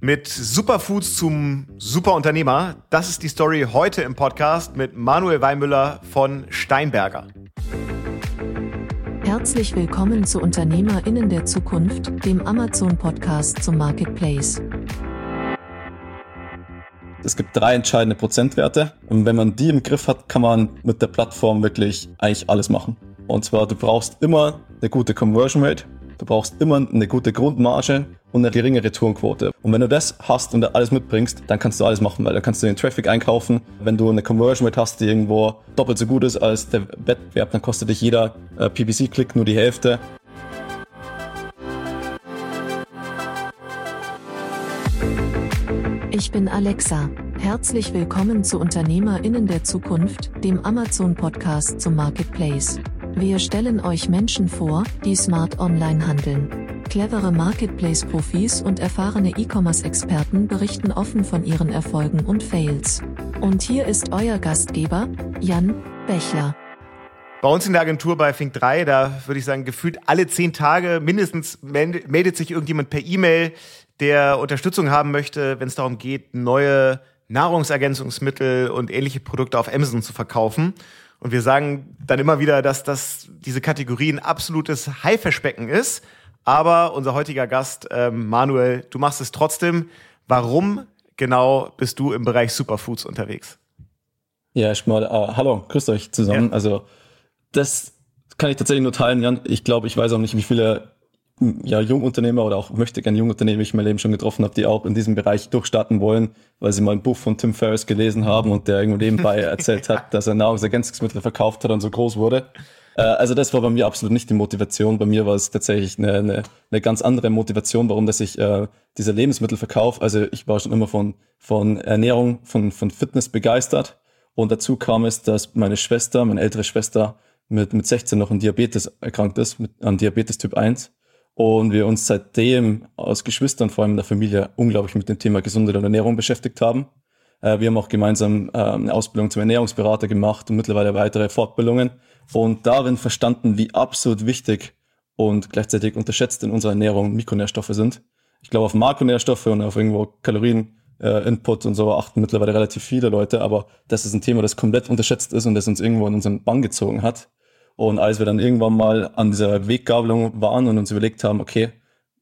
Mit Superfoods zum Superunternehmer. Das ist die Story heute im Podcast mit Manuel Weimüller von Steinberger. Herzlich willkommen zu UnternehmerInnen der Zukunft, dem Amazon-Podcast zum Marketplace. Es gibt drei entscheidende Prozentwerte und wenn man die im Griff hat, kann man mit der Plattform wirklich eigentlich alles machen. Und zwar, du brauchst immer eine gute Conversion Rate, du brauchst immer eine gute Grundmarge und eine geringe Retourenquote. Und wenn du das hast und alles mitbringst, dann kannst du alles machen, weil dann kannst du den Traffic einkaufen. Wenn du eine Conversion Rate hast, die irgendwo doppelt so gut ist als der Wettbewerb, dann kostet dich jeder äh, PPC-Klick nur die Hälfte. Ich bin Alexa. Herzlich willkommen zu UnternehmerInnen der Zukunft, dem Amazon-Podcast zum Marketplace. Wir stellen euch Menschen vor, die smart online handeln. Clevere Marketplace-Profis und erfahrene E-Commerce-Experten berichten offen von ihren Erfolgen und Fails. Und hier ist euer Gastgeber, Jan Bechler. Bei uns in der Agentur bei Fink 3, da würde ich sagen, gefühlt alle zehn Tage mindestens meldet sich irgendjemand per E-Mail, der Unterstützung haben möchte, wenn es darum geht, neue Nahrungsergänzungsmittel und ähnliche Produkte auf Amazon zu verkaufen. Und wir sagen dann immer wieder, dass das diese Kategorie ein absolutes Haifischbecken ist. Aber unser heutiger Gast, ähm, Manuel, du machst es trotzdem. Warum genau bist du im Bereich Superfoods unterwegs? Ja, erstmal, äh, hallo, grüßt euch zusammen. Ja. Also, das kann ich tatsächlich nur teilen, Jan. Ich glaube, ich weiß auch nicht, wie viele ja, Jungunternehmer oder auch möchte gerne Jungunternehmer ich mein Leben schon getroffen habe, die auch in diesem Bereich durchstarten wollen, weil sie mal ein Buch von Tim Ferriss gelesen haben und der irgendwo nebenbei erzählt hat, dass er Nahrungsergänzungsmittel verkauft hat und so groß wurde. Äh, also das war bei mir absolut nicht die Motivation. Bei mir war es tatsächlich eine, eine, eine ganz andere Motivation, warum dass ich äh, diese Lebensmittel verkaufe. Also ich war schon immer von, von Ernährung, von, von Fitness begeistert. Und dazu kam es, dass meine Schwester, meine ältere Schwester, mit, mit 16 noch an Diabetes erkrankt ist, mit, an Diabetes Typ 1 und wir uns seitdem aus Geschwistern, vor allem in der Familie, unglaublich mit dem Thema Gesundheit und Ernährung beschäftigt haben. Äh, wir haben auch gemeinsam äh, eine Ausbildung zum Ernährungsberater gemacht und mittlerweile weitere Fortbildungen und darin verstanden, wie absolut wichtig und gleichzeitig unterschätzt in unserer Ernährung Mikronährstoffe sind. Ich glaube, auf Makronährstoffe und auf irgendwo Kalorien, äh, und so achten mittlerweile relativ viele Leute, aber das ist ein Thema, das komplett unterschätzt ist und das uns irgendwo in unseren Bann gezogen hat. Und als wir dann irgendwann mal an dieser Weggabelung waren und uns überlegt haben, okay,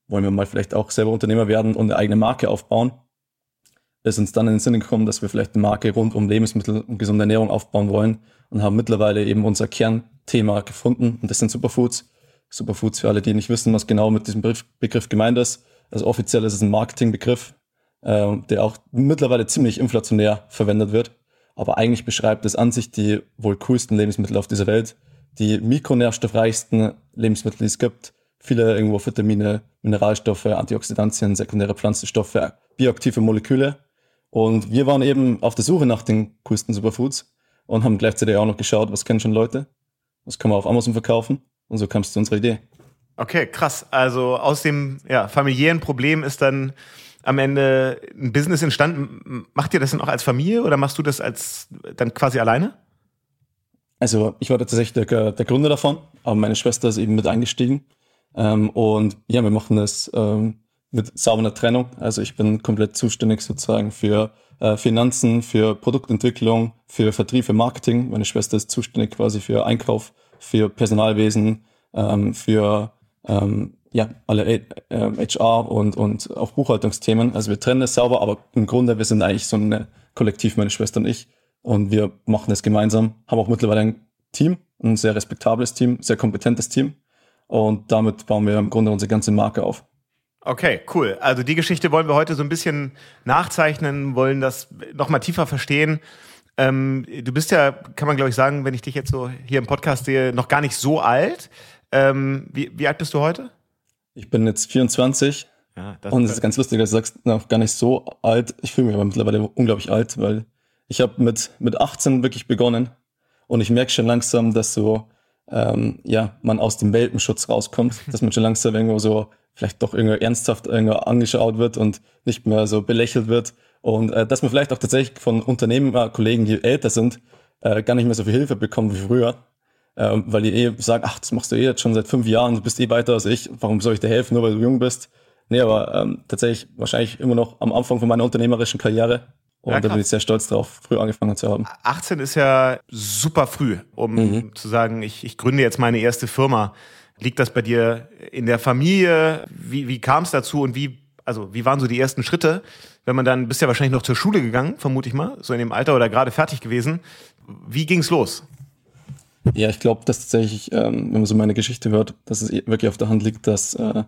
wollen wir mal vielleicht auch selber Unternehmer werden und eine eigene Marke aufbauen, ist uns dann in den Sinn gekommen, dass wir vielleicht eine Marke rund um Lebensmittel und gesunde Ernährung aufbauen wollen und haben mittlerweile eben unser Kernthema gefunden und das sind Superfoods. Superfoods für alle, die nicht wissen, was genau mit diesem Begriff gemeint ist. Also offiziell ist es ein Marketingbegriff, äh, der auch mittlerweile ziemlich inflationär verwendet wird. Aber eigentlich beschreibt es an sich die wohl coolsten Lebensmittel auf dieser Welt die mikronährstoffreichsten Lebensmittel, die es gibt. Viele irgendwo Vitamine, Mineralstoffe, Antioxidantien, sekundäre Pflanzenstoffe, bioaktive Moleküle. Und wir waren eben auf der Suche nach den coolsten Superfoods und haben gleichzeitig auch noch geschaut, was kennen schon Leute, was kann man auf Amazon verkaufen. Und so kam es zu unserer Idee. Okay, krass. Also aus dem ja, familiären Problem ist dann am Ende ein Business entstanden. Macht ihr das denn auch als Familie oder machst du das als dann quasi alleine? Also ich war tatsächlich der, der Gründer davon, aber meine Schwester ist eben mit eingestiegen. Ähm, und ja, wir machen das ähm, mit sauberer Trennung. Also ich bin komplett zuständig sozusagen für äh, Finanzen, für Produktentwicklung, für Vertrieb, für Marketing. Meine Schwester ist zuständig quasi für Einkauf, für Personalwesen, ähm, für ähm, ja, alle äh, HR und, und auch Buchhaltungsthemen. Also wir trennen das sauber, aber im Grunde, wir sind eigentlich so ein Kollektiv, meine Schwester und ich. Und wir machen es gemeinsam, haben auch mittlerweile ein Team, ein sehr respektables Team, sehr kompetentes Team. Und damit bauen wir im Grunde unsere ganze Marke auf. Okay, cool. Also die Geschichte wollen wir heute so ein bisschen nachzeichnen, wollen das nochmal tiefer verstehen. Ähm, du bist ja, kann man glaube ich sagen, wenn ich dich jetzt so hier im Podcast sehe, noch gar nicht so alt. Ähm, wie, wie alt bist du heute? Ich bin jetzt 24. Ja, und es ist ganz lustig, dass du sagst, noch gar nicht so alt. Ich fühle mich aber mittlerweile unglaublich alt, weil ich habe mit, mit 18 wirklich begonnen und ich merke schon langsam, dass so, ähm, ja, man aus dem Welpenschutz rauskommt, dass man schon langsam irgendwo so vielleicht doch irgendwo ernsthaft irgendwo angeschaut wird und nicht mehr so belächelt wird und äh, dass man vielleicht auch tatsächlich von Unternehmerkollegen, die älter sind, äh, gar nicht mehr so viel Hilfe bekommt wie früher, äh, weil die eh sagen, ach, das machst du eh jetzt schon seit fünf Jahren, du bist eh weiter als ich, warum soll ich dir helfen, nur weil du jung bist? Nee, aber ähm, tatsächlich wahrscheinlich immer noch am Anfang von meiner unternehmerischen Karriere. Und ja, da bin ich sehr stolz drauf, früh angefangen zu haben. 18 ist ja super früh, um mhm. zu sagen, ich, ich gründe jetzt meine erste Firma. Liegt das bei dir in der Familie? Wie, wie kam es dazu und wie, also wie waren so die ersten Schritte? Wenn man dann, bist ja wahrscheinlich noch zur Schule gegangen, vermute ich mal, so in dem Alter oder gerade fertig gewesen. Wie ging's los? Ja, ich glaube, dass tatsächlich, ähm, wenn man so meine Geschichte hört, dass es wirklich auf der Hand liegt, dass, äh,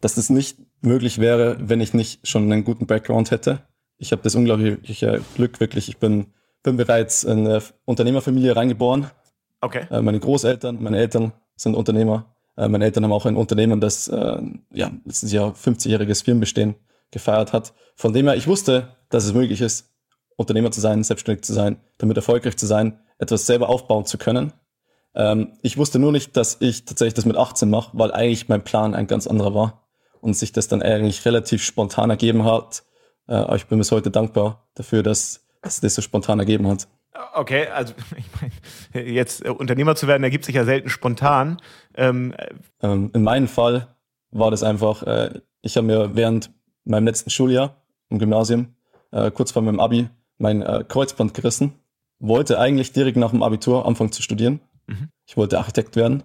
dass das nicht möglich wäre, wenn ich nicht schon einen guten Background hätte. Ich habe das unglaubliche Glück, wirklich. Ich bin, bin bereits in eine Unternehmerfamilie reingeboren. Okay. Äh, meine Großeltern, meine Eltern sind Unternehmer. Äh, meine Eltern haben auch ein Unternehmen, das äh, ja letztes Jahr 50-jähriges Firmenbestehen gefeiert hat. Von dem her, ich wusste, dass es möglich ist, Unternehmer zu sein, selbstständig zu sein, damit erfolgreich zu sein, etwas selber aufbauen zu können. Ähm, ich wusste nur nicht, dass ich tatsächlich das mit 18 mache, weil eigentlich mein Plan ein ganz anderer war und sich das dann eigentlich relativ spontan ergeben hat. Äh, aber ich bin bis heute dankbar dafür, dass, dass das so spontan ergeben hat. Okay, also ich meine, jetzt äh, Unternehmer zu werden, ergibt sich ja selten spontan. Ähm, ähm, in meinem Fall war das einfach, äh, ich habe mir während meinem letzten Schuljahr im Gymnasium, kurz vor meinem Abi, mein Kreuzband gerissen, wollte eigentlich direkt nach dem Abitur anfangen zu studieren. Mhm. Ich wollte Architekt werden.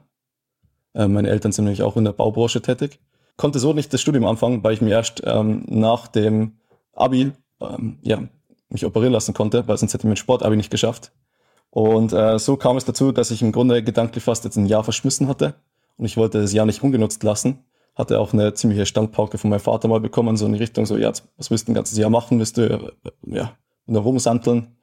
Meine Eltern sind nämlich auch in der Baubranche tätig. Konnte so nicht das Studium anfangen, weil ich mir erst ähm, nach dem Abi ähm, ja, mich operieren lassen konnte, weil sonst hätte ich mein Sportabi nicht geschafft. Und äh, so kam es dazu, dass ich im Grunde gedanklich fast jetzt ein Jahr verschmissen hatte und ich wollte das Jahr nicht ungenutzt lassen. Hatte auch eine ziemliche Standpauke von meinem Vater mal bekommen, so in die Richtung, so, ja, was willst du ein ganzes Jahr machen? Willst du, äh, ja, nur rumsanteln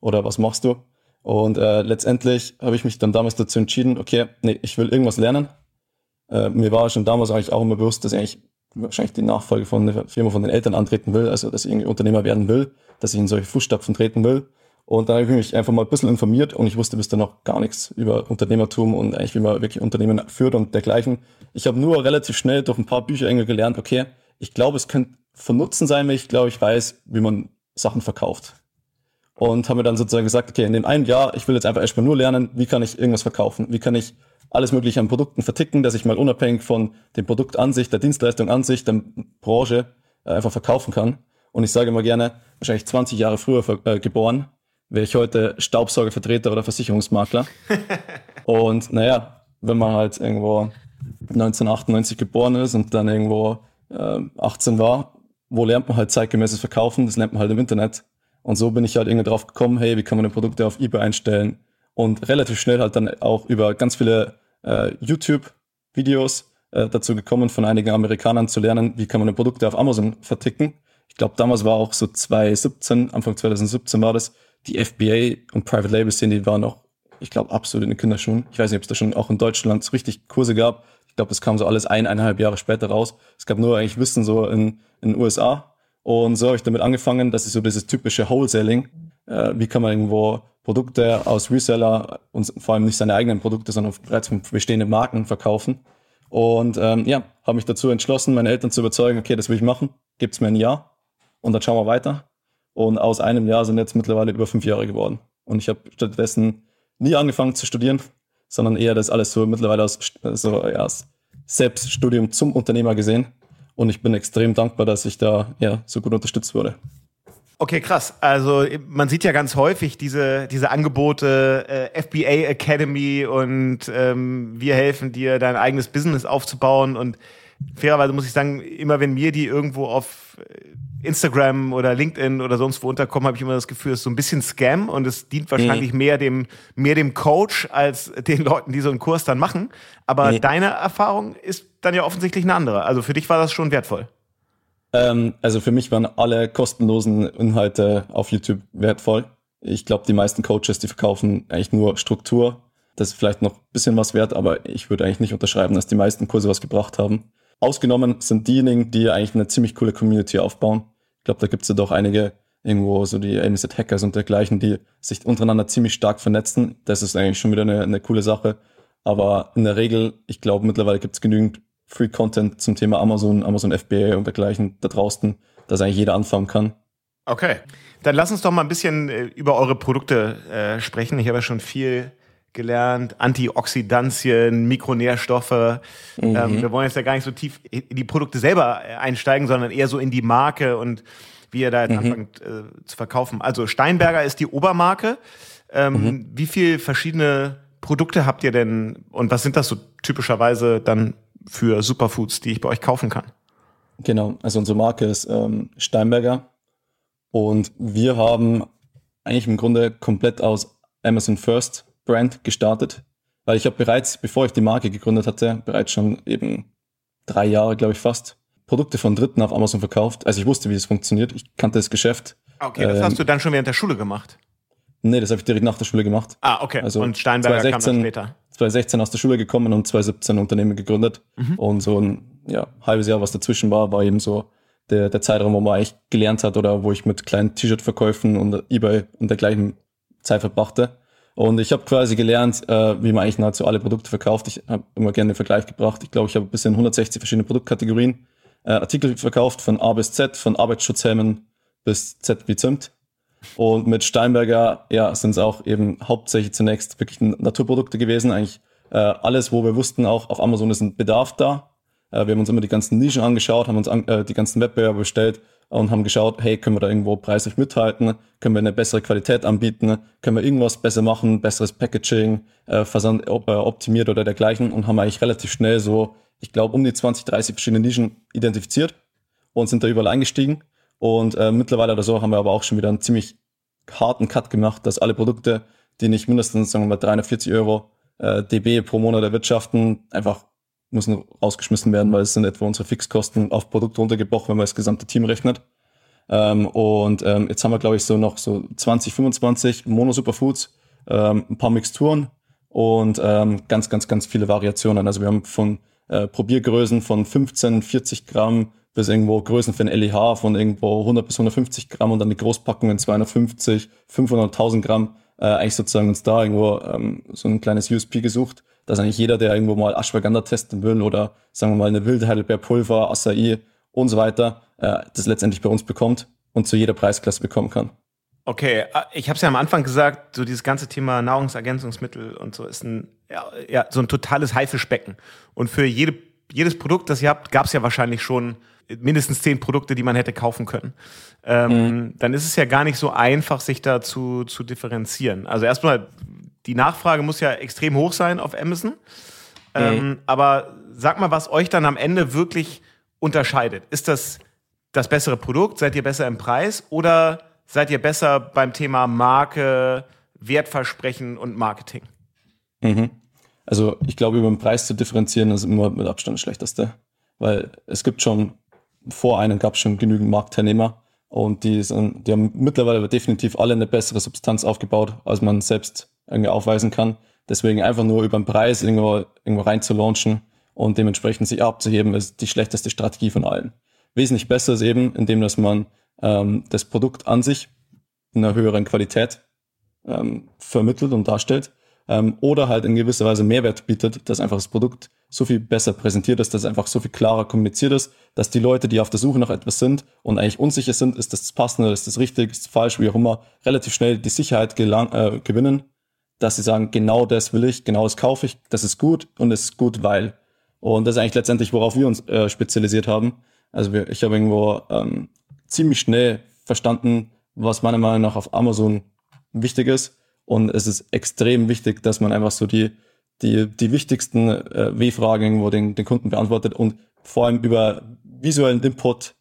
oder was machst du? Und äh, letztendlich habe ich mich dann damals dazu entschieden, okay, nee, ich will irgendwas lernen. Äh, mir war schon damals eigentlich auch immer bewusst, dass ich eigentlich wahrscheinlich die Nachfolge von einer Firma von den Eltern antreten will, also dass ich irgendwie Unternehmer werden will, dass ich in solche Fußstapfen treten will. Und dann habe ich mich einfach mal ein bisschen informiert und ich wusste bis dann noch gar nichts über Unternehmertum und eigentlich, wie man wirklich Unternehmen führt und dergleichen. Ich habe nur relativ schnell durch ein paar Bücher irgendwie gelernt, okay, ich glaube, es könnte von Nutzen sein, wenn ich glaube, ich weiß, wie man Sachen verkauft und haben mir dann sozusagen gesagt, okay, in dem einen Jahr, ich will jetzt einfach erstmal nur lernen, wie kann ich irgendwas verkaufen? Wie kann ich alles mögliche an Produkten verticken, dass ich mal unabhängig von dem Produkt an sich, der Dienstleistung an sich, der Branche äh, einfach verkaufen kann. Und ich sage immer gerne, wahrscheinlich 20 Jahre früher äh, geboren, wäre ich heute Staubsaugervertreter oder Versicherungsmakler. und naja, wenn man halt irgendwo 1998 geboren ist und dann irgendwo äh, 18 war, wo lernt man halt zeitgemäßes Verkaufen? Das lernt man halt im Internet. Und so bin ich halt irgendwie drauf gekommen, hey, wie kann man denn Produkte auf eBay einstellen? Und relativ schnell halt dann auch über ganz viele äh, YouTube-Videos äh, dazu gekommen, von einigen Amerikanern zu lernen, wie kann man Produkte auf Amazon verticken. Ich glaube, damals war auch so 2017, Anfang 2017 war das, die FBA und Private Label Szene, die waren noch, ich glaube, absolut in den Kinderschuhen. Ich weiß nicht, ob es da schon auch in Deutschland so richtig Kurse gab. Ich glaube, das kam so alles ein, eineinhalb Jahre später raus. Es gab nur eigentlich Wissen so in, in den USA und so habe ich damit angefangen, dass ich so dieses typische Wholesaling, äh, wie kann man irgendwo Produkte aus Reseller und vor allem nicht seine eigenen Produkte, sondern bereits von bestehenden Marken verkaufen. Und ähm, ja, habe mich dazu entschlossen, meine Eltern zu überzeugen, okay, das will ich machen, gibt's mir ein Jahr und dann schauen wir weiter. Und aus einem Jahr sind jetzt mittlerweile über fünf Jahre geworden. Und ich habe stattdessen nie angefangen zu studieren, sondern eher das alles so mittlerweile als, so, ja, als Selbststudium zum Unternehmer gesehen und ich bin extrem dankbar, dass ich da ja so gut unterstützt wurde. Okay, krass. Also man sieht ja ganz häufig diese, diese Angebote, äh, FBA Academy und ähm, wir helfen dir, dein eigenes Business aufzubauen. Und fairerweise muss ich sagen, immer wenn mir die irgendwo auf äh, Instagram oder LinkedIn oder sonst wo unterkommen, habe ich immer das Gefühl, es ist so ein bisschen Scam und es dient wahrscheinlich mhm. mehr dem mehr dem Coach als den Leuten, die so einen Kurs dann machen. Aber mhm. deine Erfahrung ist dann ja offensichtlich eine andere. Also für dich war das schon wertvoll. Ähm, also für mich waren alle kostenlosen Inhalte auf YouTube wertvoll. Ich glaube, die meisten Coaches, die verkaufen eigentlich nur Struktur. Das ist vielleicht noch ein bisschen was wert, aber ich würde eigentlich nicht unterschreiben, dass die meisten Kurse was gebracht haben. Ausgenommen sind diejenigen, die eigentlich eine ziemlich coole Community aufbauen. Ich glaube, da gibt es ja doch einige irgendwo, so die AMZ Hackers und dergleichen, die sich untereinander ziemlich stark vernetzen. Das ist eigentlich schon wieder eine, eine coole Sache. Aber in der Regel, ich glaube, mittlerweile gibt es genügend Free Content zum Thema Amazon, Amazon FBA und dergleichen da draußen, dass eigentlich jeder anfangen kann. Okay. Dann lass uns doch mal ein bisschen äh, über eure Produkte äh, sprechen. Ich habe ja schon viel gelernt, Antioxidantien, Mikronährstoffe. Mhm. Ähm, wir wollen jetzt ja gar nicht so tief in die Produkte selber äh, einsteigen, sondern eher so in die Marke und wie ihr da jetzt mhm. anfangt äh, zu verkaufen. Also Steinberger ist die Obermarke. Ähm, mhm. Wie viele verschiedene Produkte habt ihr denn und was sind das so typischerweise dann für Superfoods, die ich bei euch kaufen kann? Genau, also unsere Marke ist ähm, Steinberger und wir haben eigentlich im Grunde komplett aus Amazon First Brand gestartet, weil ich habe bereits, bevor ich die Marke gegründet hatte, bereits schon eben drei Jahre, glaube ich fast, Produkte von Dritten auf Amazon verkauft. Also ich wusste, wie es funktioniert. Ich kannte das Geschäft. Okay, das ähm, hast du dann schon während der Schule gemacht? Nee, das habe ich direkt nach der Schule gemacht. Ah, okay. Also und Steinberger 2016, kam dann später. 2016 aus der Schule gekommen und 2017 ein Unternehmen gegründet. Mhm. Und so ein ja, halbes Jahr, was dazwischen war, war eben so der, der Zeitraum, wo man eigentlich gelernt hat oder wo ich mit kleinen T-Shirt-Verkäufen und Ebay und dergleichen Zeit verbrachte. Und ich habe quasi gelernt, äh, wie man eigentlich nahezu alle Produkte verkauft. Ich habe immer gerne den Vergleich gebracht. Ich glaube, ich habe bis in 160 verschiedene Produktkategorien äh, Artikel verkauft, von A bis Z, von Arbeitsschutzhelmen bis Z wie Zimt. Und mit Steinberger, ja, sind es auch eben hauptsächlich zunächst wirklich Naturprodukte gewesen. Eigentlich äh, alles, wo wir wussten, auch auf Amazon ist ein Bedarf da. Äh, wir haben uns immer die ganzen Nischen angeschaut, haben uns an, äh, die ganzen Wettbewerber bestellt und haben geschaut, hey, können wir da irgendwo preislich mithalten? Können wir eine bessere Qualität anbieten? Können wir irgendwas besser machen? Besseres Packaging, äh, Versand äh, optimiert oder dergleichen? Und haben eigentlich relativ schnell so, ich glaube, um die 20, 30 verschiedene Nischen identifiziert und sind da überall eingestiegen. Und äh, mittlerweile oder so haben wir aber auch schon wieder einen ziemlich harten Cut gemacht, dass alle Produkte, die nicht mindestens, sagen wir mal, 340 Euro äh, dB pro Monat erwirtschaften, einfach müssen rausgeschmissen werden, weil es sind etwa unsere Fixkosten auf Produkt runtergebrochen, wenn man das gesamte Team rechnet. Ähm, und ähm, jetzt haben wir, glaube ich, so noch so 20, 25 Mono-Superfoods, ähm, ein paar Mixturen und ähm, ganz, ganz, ganz viele Variationen. Also wir haben von äh, Probiergrößen von 15, 40 Gramm bis irgendwo Größen für ein LEH von irgendwo 100 bis 150 Gramm und dann die Großpackungen 250, 500, 1000 Gramm äh, eigentlich sozusagen uns da irgendwo ähm, so ein kleines USP gesucht, dass eigentlich jeder, der irgendwo mal Ashwagandha testen will oder sagen wir mal eine wilde Heidelbeerpulver, Acai und so weiter, äh, das letztendlich bei uns bekommt und zu jeder Preisklasse bekommen kann. Okay, äh, ich habe es ja am Anfang gesagt, so dieses ganze Thema Nahrungsergänzungsmittel und so ist ein ja, ja so ein totales Haifischbecken. Und für jede, jedes Produkt, das ihr habt, gab es ja wahrscheinlich schon mindestens zehn Produkte, die man hätte kaufen können. Ähm, mhm. Dann ist es ja gar nicht so einfach, sich da zu, zu differenzieren. Also erstmal, die Nachfrage muss ja extrem hoch sein auf Amazon. Ähm, mhm. Aber sag mal, was euch dann am Ende wirklich unterscheidet. Ist das das bessere Produkt? Seid ihr besser im Preis? Oder seid ihr besser beim Thema Marke, Wertversprechen und Marketing? Mhm. Also ich glaube, über den Preis zu differenzieren ist immer mit Abstand das Schlechteste. Weil es gibt schon vor einem gab es schon genügend Marktteilnehmer und die, sind, die haben mittlerweile aber definitiv alle eine bessere Substanz aufgebaut, als man selbst irgendwie aufweisen kann. Deswegen einfach nur über den Preis irgendwo, irgendwo rein zu launchen und dementsprechend sich abzuheben, ist die schlechteste Strategie von allen. Wesentlich besser ist eben, indem dass man ähm, das Produkt an sich in einer höheren Qualität ähm, vermittelt und darstellt ähm, oder halt in gewisser Weise Mehrwert bietet, dass einfach das Produkt so viel besser präsentiert ist, dass einfach so viel klarer kommuniziert ist, dass die Leute, die auf der Suche nach etwas sind und eigentlich unsicher sind, ist das das Passende, ist das richtig, ist das falsch, wie auch immer, relativ schnell die Sicherheit gelang, äh, gewinnen, dass sie sagen, genau das will ich, genau das kaufe ich, das ist gut und es ist gut, weil. Und das ist eigentlich letztendlich, worauf wir uns äh, spezialisiert haben. Also wir, ich habe irgendwo ähm, ziemlich schnell verstanden, was meiner Meinung nach auf Amazon wichtig ist und es ist extrem wichtig, dass man einfach so die, die, die wichtigsten äh, W-Fragen irgendwo den, den Kunden beantwortet und vor allem über visuellen Input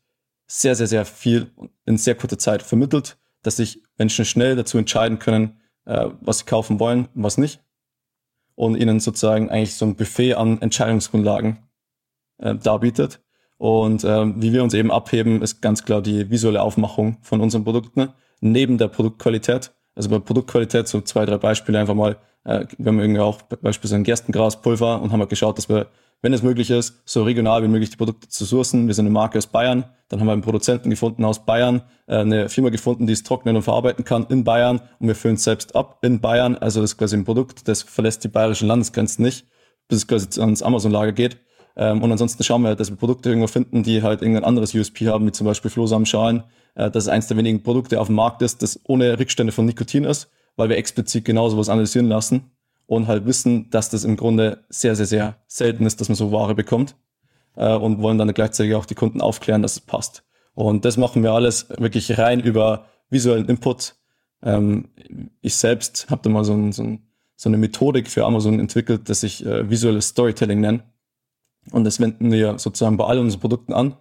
sehr, sehr, sehr viel in sehr kurzer Zeit vermittelt, dass sich Menschen schnell dazu entscheiden können, äh, was sie kaufen wollen und was nicht. Und ihnen sozusagen eigentlich so ein Buffet an Entscheidungsgrundlagen äh, darbietet. Und äh, wie wir uns eben abheben, ist ganz klar die visuelle Aufmachung von unseren Produkten neben der Produktqualität. Also bei Produktqualität so zwei, drei Beispiele einfach mal. Äh, wir haben irgendwie auch beispielsweise ein Gerstengraspulver und haben halt geschaut, dass wir, wenn es möglich ist, so regional wie möglich die Produkte zu sourcen. Wir sind eine Marke aus Bayern. Dann haben wir einen Produzenten gefunden aus Bayern, äh, eine Firma gefunden, die es trocknen und verarbeiten kann in Bayern und wir füllen es selbst ab in Bayern. Also das ist quasi ein Produkt, das verlässt die bayerischen Landesgrenzen nicht, bis es quasi ans Amazon-Lager geht. Ähm, und ansonsten schauen wir, dass wir Produkte irgendwo finden, die halt irgendein anderes USP haben, wie zum Beispiel Flohsamenschalen, äh, dass es eines der wenigen Produkte auf dem Markt ist, das ohne Rückstände von Nikotin ist, weil wir explizit genau sowas analysieren lassen und halt wissen, dass das im Grunde sehr, sehr, sehr selten ist, dass man so Ware bekommt äh, und wollen dann gleichzeitig auch die Kunden aufklären, dass es passt. Und das machen wir alles wirklich rein über visuellen Input. Ähm, ich selbst habe da mal so, ein, so, ein, so, eine Methodik für Amazon entwickelt, das ich äh, visuelles Storytelling nenne. Und das wenden wir sozusagen bei all unseren Produkten an.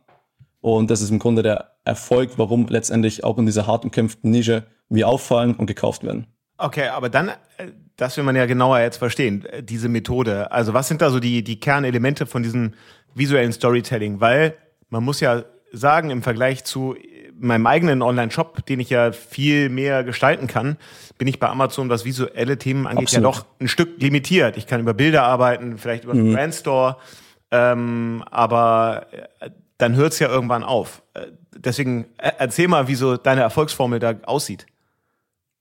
Und das ist im Grunde der Erfolg, warum letztendlich auch in dieser hart umkämpften Nische wir auffallen und gekauft werden. Okay, aber dann, äh, das will man ja genauer jetzt verstehen, äh, diese Methode. Also was sind da so die, die Kernelemente von diesem visuellen Storytelling? Weil man muss ja sagen, im Vergleich zu meinem eigenen Online-Shop, den ich ja viel mehr gestalten kann, bin ich bei Amazon, was visuelle Themen angeht, Absolut. ja doch ein Stück limitiert. Ich kann über Bilder arbeiten, vielleicht über einen mhm. Brandstore, ähm, aber äh, dann hört es ja irgendwann auf. Äh, deswegen erzähl mal, wie so deine Erfolgsformel da aussieht.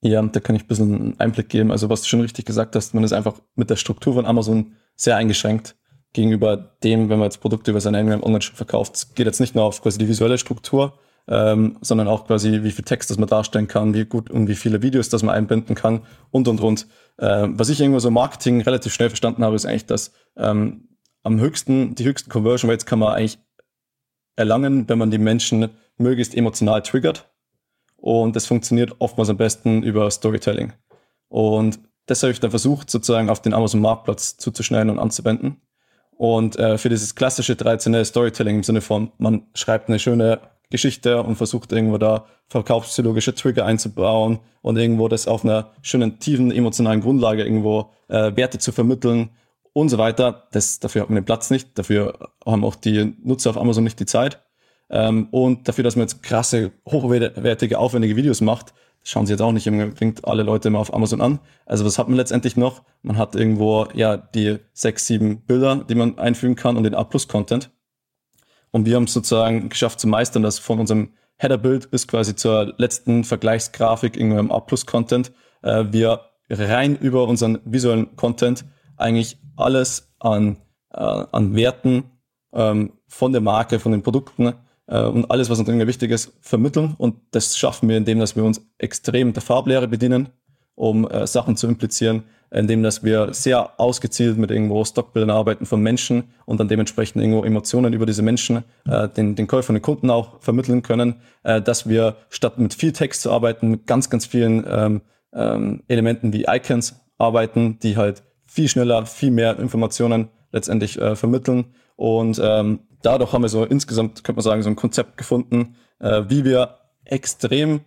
Ja, da kann ich ein bisschen einen Einblick geben. Also was du schon richtig gesagt hast, man ist einfach mit der Struktur von Amazon sehr eingeschränkt gegenüber dem, wenn man jetzt Produkte über seinen eigenen Online-Shop verkauft. Es geht jetzt nicht nur auf quasi die visuelle Struktur, ähm, sondern auch quasi, wie viel Text das man darstellen kann, wie gut und wie viele Videos das man einbinden kann und und und. Ähm, was ich irgendwo so Marketing relativ schnell verstanden habe, ist eigentlich, dass ähm, am höchsten, die höchsten Conversion Rates kann man eigentlich erlangen, wenn man die Menschen möglichst emotional triggert. Und das funktioniert oftmals am besten über Storytelling. Und das habe ich dann versucht, sozusagen auf den Amazon-Marktplatz zuzuschneiden und anzuwenden. Und äh, für dieses klassische traditionelle Storytelling im Sinne von, man schreibt eine schöne Geschichte und versucht irgendwo da verkaufspsychologische Trigger einzubauen und irgendwo das auf einer schönen, tiefen emotionalen Grundlage irgendwo äh, Werte zu vermitteln und so weiter. Das, dafür hat man den Platz nicht, dafür haben auch die Nutzer auf Amazon nicht die Zeit. Ähm, und dafür, dass man jetzt krasse, hochwertige, aufwendige Videos macht, schauen sie jetzt auch nicht unbedingt alle Leute immer auf Amazon an. Also was hat man letztendlich noch? Man hat irgendwo ja die sechs, sieben Bilder, die man einfügen kann und den A-Plus-Content. Und wir haben es sozusagen geschafft zu meistern, dass von unserem Header-Bild bis quasi zur letzten Vergleichsgrafik in einem A-Plus-Content äh, wir rein über unseren visuellen Content eigentlich alles an, äh, an Werten ähm, von der Marke, von den Produkten und alles, was uns irgendwie wichtig ist, vermitteln. Und das schaffen wir, indem dass wir uns extrem der Farblehre bedienen, um äh, Sachen zu implizieren, indem dass wir sehr ausgezielt mit irgendwo Stockbildern arbeiten von Menschen und dann dementsprechend irgendwo Emotionen über diese Menschen äh, den, den Käufer und den Kunden auch vermitteln können, äh, dass wir statt mit viel Text zu arbeiten, mit ganz, ganz vielen ähm, ähm, Elementen wie Icons arbeiten, die halt viel schneller, viel mehr Informationen letztendlich äh, vermitteln und ähm, dadurch haben wir so insgesamt, könnte man sagen, so ein Konzept gefunden, äh, wie wir extrem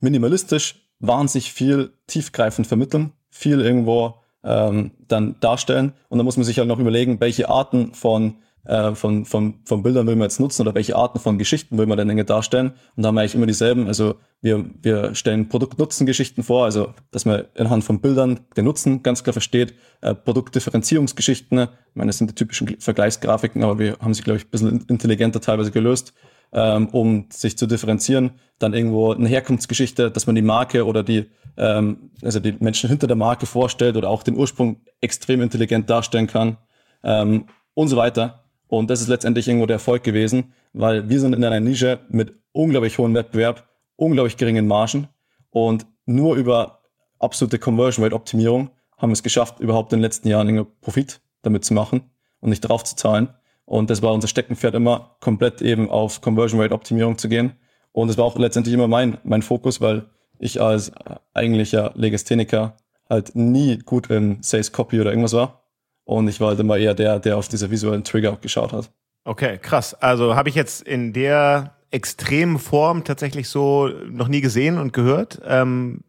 minimalistisch wahnsinnig viel tiefgreifend vermitteln, viel irgendwo ähm, dann darstellen. Und dann muss man sich halt noch überlegen, welche Arten von äh, von, von, von Bildern will man jetzt nutzen oder welche Arten von Geschichten will man denn Dinge darstellen. Und da haben wir eigentlich immer dieselben. Also wir, wir stellen Produkt-Nutzen-Geschichten vor, also dass man anhand von Bildern den Nutzen ganz klar versteht. Äh, Produktdifferenzierungsgeschichten, ich meine, das sind die typischen Vergleichsgrafiken, aber wir haben sie, glaube ich, ein bisschen intelligenter teilweise gelöst, ähm, um sich zu differenzieren. Dann irgendwo eine Herkunftsgeschichte, dass man die Marke oder die, ähm, also die Menschen hinter der Marke vorstellt oder auch den Ursprung extrem intelligent darstellen kann ähm, und so weiter. Und das ist letztendlich irgendwo der Erfolg gewesen, weil wir sind in einer Nische mit unglaublich hohem Wettbewerb, unglaublich geringen Margen und nur über absolute Conversion Rate Optimierung haben wir es geschafft, überhaupt in den letzten Jahren Profit damit zu machen und nicht drauf zu zahlen. Und das war unser Steckenpferd immer, komplett eben auf Conversion Rate Optimierung zu gehen. Und das war auch letztendlich immer mein, mein Fokus, weil ich als eigentlicher Legastheniker halt nie gut in Sales Copy oder irgendwas war. Und ich war halt immer eher der, der auf diese visuellen Trigger geschaut hat. Okay, krass. Also habe ich jetzt in der extremen Form tatsächlich so noch nie gesehen und gehört. Ähm,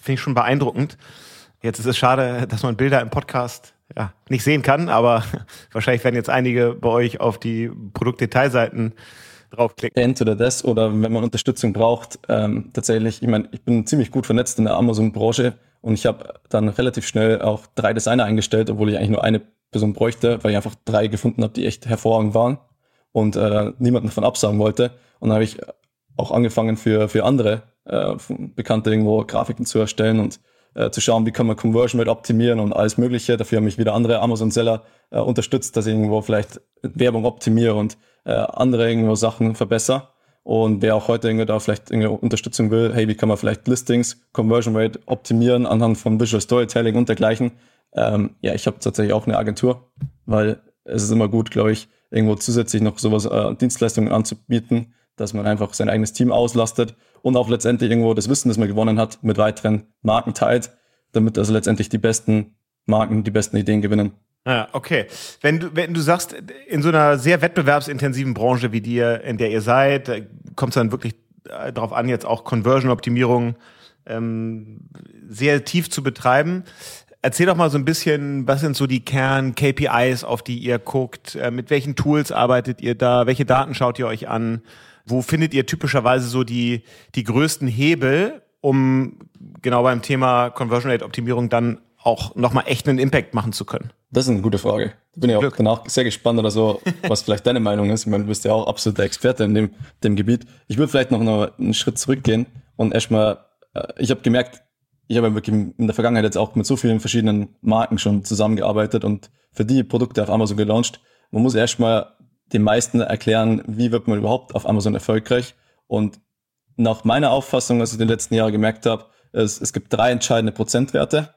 Finde ich schon beeindruckend. Jetzt ist es schade, dass man Bilder im Podcast ja, nicht sehen kann, aber wahrscheinlich werden jetzt einige bei euch auf die Produktdetailseiten draufklicken. Entweder das oder wenn man Unterstützung braucht, ähm, tatsächlich, ich meine, ich bin ziemlich gut vernetzt in der Amazon-Branche und ich habe dann relativ schnell auch drei Designer eingestellt, obwohl ich eigentlich nur eine Person bräuchte, weil ich einfach drei gefunden habe, die echt hervorragend waren und äh, niemanden davon absagen wollte. Und dann habe ich auch angefangen für, für andere äh, Bekannte irgendwo Grafiken zu erstellen und äh, zu schauen, wie kann man Conversion Rate optimieren und alles Mögliche. Dafür haben mich wieder andere Amazon-Seller äh, unterstützt, dass ich irgendwo vielleicht Werbung optimiere und äh, andere irgendwo Sachen verbessere. Und wer auch heute irgendwie da vielleicht irgendwie Unterstützung will, hey, wie kann man vielleicht Listings, Conversion Rate optimieren anhand von Visual Storytelling und dergleichen. Ähm, ja, ich habe tatsächlich auch eine Agentur, weil es ist immer gut, glaube ich, irgendwo zusätzlich noch sowas äh, Dienstleistungen anzubieten, dass man einfach sein eigenes Team auslastet und auch letztendlich irgendwo das Wissen, das man gewonnen hat, mit weiteren Marken teilt, damit also letztendlich die besten Marken die besten Ideen gewinnen. Ja, okay. Wenn du, wenn du sagst, in so einer sehr wettbewerbsintensiven Branche wie dir, in der ihr seid, kommt es dann wirklich äh, darauf an, jetzt auch Conversion-Optimierung ähm, sehr tief zu betreiben. Erzähl doch mal so ein bisschen, was sind so die Kern-KPIs, auf die ihr guckt? Äh, mit welchen Tools arbeitet ihr da? Welche Daten schaut ihr euch an? Wo findet ihr typischerweise so die, die größten Hebel, um genau beim Thema Conversion Rate Optimierung dann auch nochmal echt einen Impact machen zu können? Das ist eine gute Frage. Da bin ich auch Glück. danach sehr gespannt oder so, was vielleicht deine Meinung ist. Ich meine, du bist ja auch absoluter Experte in dem, dem Gebiet. Ich würde vielleicht noch einen Schritt zurückgehen und erstmal, äh, ich habe gemerkt, ich habe wirklich in der Vergangenheit jetzt auch mit so vielen verschiedenen Marken schon zusammengearbeitet und für die Produkte auf Amazon gelauncht. Man muss erstmal den meisten erklären, wie wird man überhaupt auf Amazon erfolgreich. Und nach meiner Auffassung, was ich in den letzten Jahren gemerkt habe, ist, es gibt drei entscheidende Prozentwerte.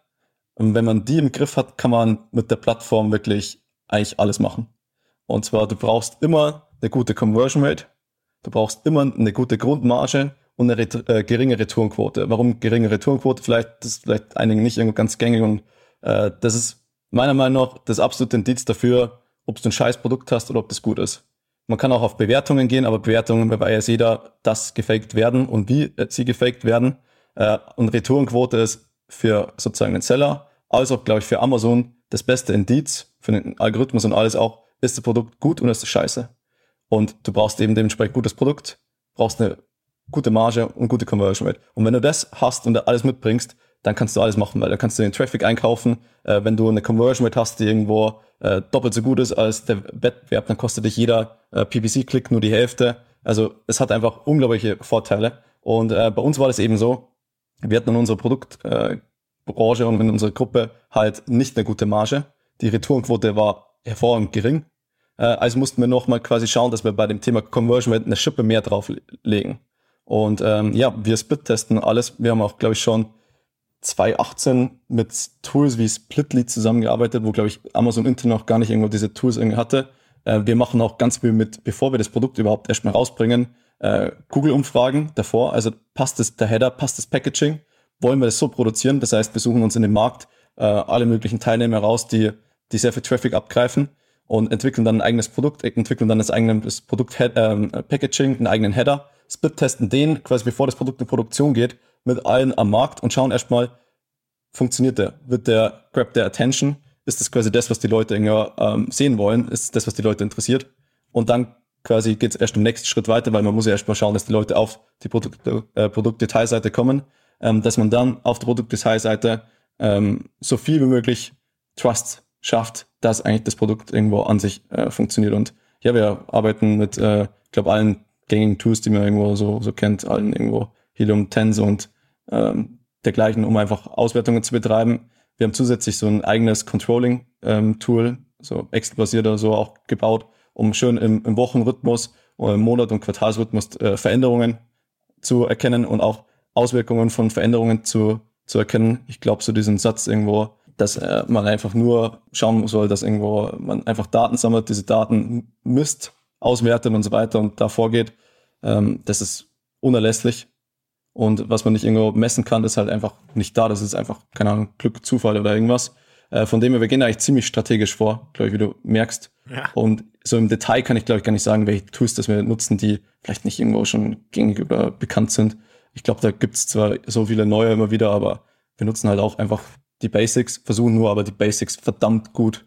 Und wenn man die im Griff hat, kann man mit der Plattform wirklich eigentlich alles machen. Und zwar, du brauchst immer eine gute Conversion Rate, du brauchst immer eine gute Grundmarge und eine äh, geringe Retourenquote. Warum geringe Retourenquote? Vielleicht, das ist vielleicht einigen nicht ganz gängig und äh, das ist meiner Meinung nach das absolute Indiz dafür, ob du ein scheiß Produkt hast oder ob das gut ist. Man kann auch auf Bewertungen gehen, aber Bewertungen weiß jeder, dass gefaked werden und wie äh, sie gefaked werden. Äh, und Retourenquote ist für sozusagen den Seller, als auch, glaube ich, für Amazon das beste Indiz für den Algorithmus und alles auch, ist das Produkt gut oder ist es scheiße? Und du brauchst eben dementsprechend gutes Produkt, brauchst eine gute Marge und gute Conversion Rate. Und wenn du das hast und alles mitbringst, dann kannst du alles machen, weil dann kannst du den Traffic einkaufen. Äh, wenn du eine Conversion Rate hast, die irgendwo äh, doppelt so gut ist als der Wettbewerb, dann kostet dich jeder äh, PPC-Klick nur die Hälfte. Also es hat einfach unglaubliche Vorteile. Und äh, bei uns war das eben so, wir hatten in unserer Produktbranche und in unserer Gruppe halt nicht eine gute Marge. Die Retourenquote war hervorragend gering. Äh, also mussten wir nochmal quasi schauen, dass wir bei dem Thema Conversion Rate eine Schippe mehr drauflegen. Und ähm, ja, wir split-testen alles. Wir haben auch, glaube ich, schon 2018 mit Tools wie Splitly zusammengearbeitet, wo, glaube ich, Amazon intern noch gar nicht irgendwo diese Tools irgendwie hatte. Äh, wir machen auch ganz viel mit, bevor wir das Produkt überhaupt erstmal rausbringen, äh, Google-Umfragen davor. Also passt das, der Header, passt das Packaging? Wollen wir das so produzieren? Das heißt, wir suchen uns in dem Markt äh, alle möglichen Teilnehmer raus, die, die sehr viel Traffic abgreifen und entwickeln dann ein eigenes Produkt, entwickeln dann das eigene das Produkt ähm, Packaging, einen eigenen Header split-testen den quasi bevor das Produkt in Produktion geht mit allen am Markt und schauen erstmal, funktioniert der? Wird der, grab der Attention? Ist das quasi das, was die Leute ähm, sehen wollen? Ist das, was die Leute interessiert? Und dann quasi geht es erst im nächsten Schritt weiter, weil man muss ja erstmal schauen, dass die Leute auf die Produkt, äh, Produktdetailseite kommen, ähm, dass man dann auf der Produktdetailseite ähm, so viel wie möglich Trust schafft, dass eigentlich das Produkt irgendwo an sich äh, funktioniert. Und ja, wir arbeiten mit, äh, ich glaube, allen gängigen Tools, die man irgendwo so, so kennt, allen irgendwo Helium, Tense und ähm, dergleichen, um einfach Auswertungen zu betreiben. Wir haben zusätzlich so ein eigenes Controlling-Tool, ähm, so Excel-basiert oder so auch gebaut, um schön im, im Wochenrhythmus im Monat- und Quartalsrhythmus äh, Veränderungen zu erkennen und auch Auswirkungen von Veränderungen zu, zu erkennen. Ich glaube, so diesen Satz irgendwo, dass äh, man einfach nur schauen soll, dass irgendwo man einfach Daten sammelt, diese Daten misst auswertet und so weiter und da vorgeht, ähm, das ist unerlässlich. Und was man nicht irgendwo messen kann, ist halt einfach nicht da. Das ist einfach, keine Ahnung, Glück, Zufall oder irgendwas. Äh, von dem her, wir gehen eigentlich ziemlich strategisch vor, glaube ich, wie du merkst. Ja. Und so im Detail kann ich, glaube ich, gar nicht sagen, welche Tools das wir nutzen, die vielleicht nicht irgendwo schon gängig oder bekannt sind. Ich glaube, da gibt's zwar so viele neue immer wieder, aber wir nutzen halt auch einfach die Basics, versuchen nur aber die Basics verdammt gut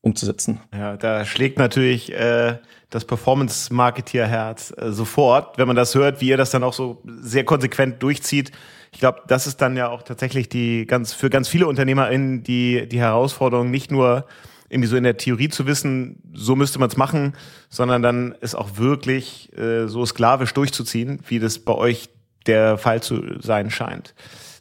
umzusetzen. Ja, da schlägt natürlich äh, das Performance-Marketeer-Herz äh, sofort, wenn man das hört, wie ihr das dann auch so sehr konsequent durchzieht. Ich glaube, das ist dann ja auch tatsächlich die ganz für ganz viele UnternehmerInnen die die Herausforderung, nicht nur irgendwie so in der Theorie zu wissen, so müsste man es machen, sondern dann es auch wirklich äh, so sklavisch durchzuziehen, wie das bei euch der Fall zu sein scheint.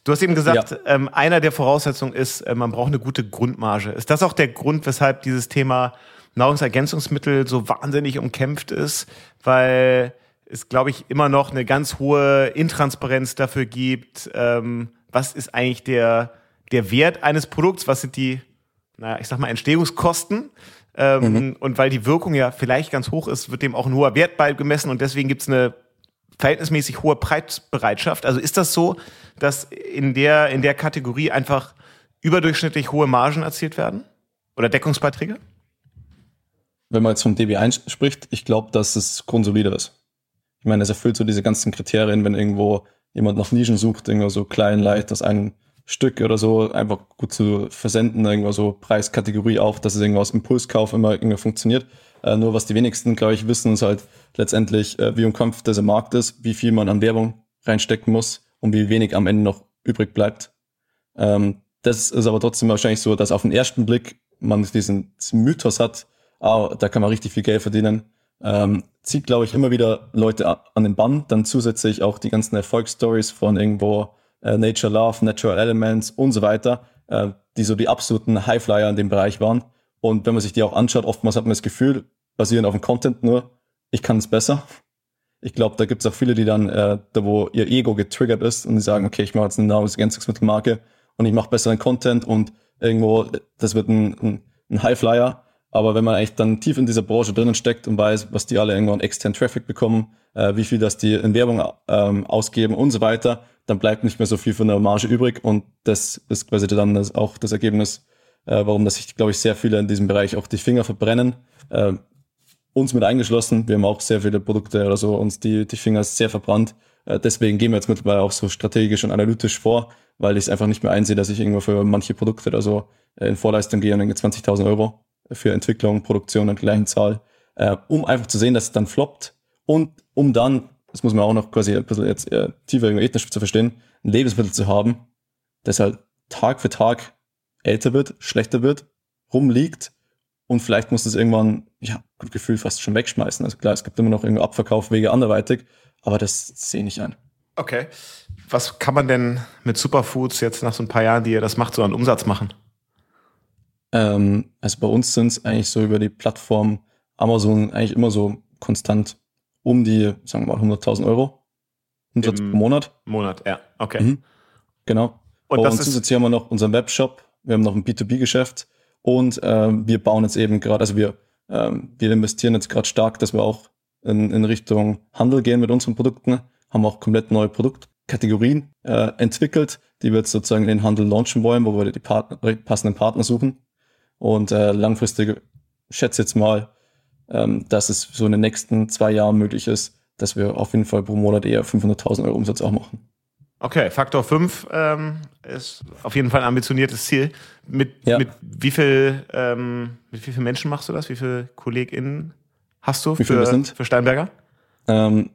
Du hast eben gesagt, ja. ähm, einer der Voraussetzungen ist, äh, man braucht eine gute Grundmarge. Ist das auch der Grund, weshalb dieses Thema Nahrungsergänzungsmittel so wahnsinnig umkämpft ist? Weil es, glaube ich, immer noch eine ganz hohe Intransparenz dafür gibt, ähm, was ist eigentlich der, der Wert eines Produkts, was sind die, naja, ich sag mal, Entstehungskosten. Ähm, mhm. Und weil die Wirkung ja vielleicht ganz hoch ist, wird dem auch ein hoher Wert beigemessen und deswegen gibt es eine verhältnismäßig hohe Preisbereitschaft. Also ist das so, dass in der, in der Kategorie einfach überdurchschnittlich hohe Margen erzielt werden? Oder Deckungsbeiträge? Wenn man jetzt vom DB1 spricht, ich glaube, dass es grundsolider ist. Ich meine, es erfüllt so diese ganzen Kriterien, wenn irgendwo jemand nach Nischen sucht, irgendwo so klein, leicht, das ein Stück oder so einfach gut zu versenden, irgendwo so Preiskategorie auch, dass es irgendwo aus Impulskauf immer irgendwie funktioniert. Äh, nur was die wenigsten, glaube ich, wissen, ist halt letztendlich, äh, wie umkämpft dieser Markt ist, wie viel man an Werbung reinstecken muss und wie wenig am Ende noch übrig bleibt. Ähm, das ist aber trotzdem wahrscheinlich so, dass auf den ersten Blick man diesen, diesen Mythos hat, ah, da kann man richtig viel Geld verdienen. Ähm, zieht, glaube ich, immer wieder Leute an den Bann. Dann zusätzlich auch die ganzen Erfolgsstories von irgendwo äh, Nature Love, Natural Elements und so weiter, äh, die so die absoluten Highflyer in dem Bereich waren. Und wenn man sich die auch anschaut, oftmals hat man das Gefühl, basierend auf dem Content nur, ich kann es besser. Ich glaube, da gibt es auch viele, die dann, äh, da wo ihr Ego getriggert ist und die sagen, okay, ich mache jetzt eine Nahrungsergänzungsmittelmarke und ich mache besseren Content und irgendwo, das wird ein, ein, ein Highflyer. Aber wenn man eigentlich dann tief in dieser Branche drinnen steckt und weiß, was die alle irgendwann extern Traffic bekommen, äh, wie viel das die in Werbung ähm, ausgeben und so weiter, dann bleibt nicht mehr so viel von der Marge übrig und das ist quasi dann das, auch das Ergebnis, äh, warum das sich, glaube ich, sehr viele in diesem Bereich auch die Finger verbrennen. Äh, uns mit eingeschlossen. Wir haben auch sehr viele Produkte oder so, uns die, die Finger sehr verbrannt. Äh, deswegen gehen wir jetzt mittlerweile auch so strategisch und analytisch vor, weil ich es einfach nicht mehr einsehe, dass ich irgendwo für manche Produkte oder so äh, in Vorleistung gehe und 20.000 Euro für Entwicklung, Produktion und gleichen Zahl, äh, um einfach zu sehen, dass es dann floppt und um dann, das muss man auch noch quasi ein bisschen jetzt äh, tiefer ethnisch zu verstehen, ein Lebensmittel zu haben, das halt Tag für Tag älter wird, schlechter wird, rumliegt und vielleicht muss es irgendwann, ja, gut Gefühl fast schon wegschmeißen. Also klar, es gibt immer noch irgendwie Abverkaufwege anderweitig, aber das sehe ich nicht ein. Okay. Was kann man denn mit Superfoods jetzt nach so ein paar Jahren, die ihr das macht, so an Umsatz machen? Ähm, also bei uns sind es eigentlich so über die Plattform Amazon eigentlich immer so konstant um die, sagen wir mal, 100.000 Euro Umsatz Im pro Monat. Monat, ja, okay. Mhm. Genau. Und, und zusätzlich haben wir noch unseren Webshop, wir haben noch ein B2B-Geschäft und ähm, wir bauen jetzt eben gerade, also wir, ähm, wir investieren jetzt gerade stark, dass wir auch in, in Richtung Handel gehen mit unseren Produkten, haben auch komplett neue Produktkategorien äh, entwickelt, die wir jetzt sozusagen in den Handel launchen wollen, wo wir die Partner, passenden Partner suchen. Und äh, langfristig schätze jetzt mal, ähm, dass es so in den nächsten zwei Jahren möglich ist, dass wir auf jeden Fall pro Monat eher 500.000 Euro Umsatz auch machen. Okay, Faktor 5 ähm, ist auf jeden Fall ein ambitioniertes Ziel. Mit, ja. mit, wie viel, ähm, mit wie vielen Menschen machst du das? Wie viele KollegInnen hast du wie für, sind? für Steinberger? Ähm,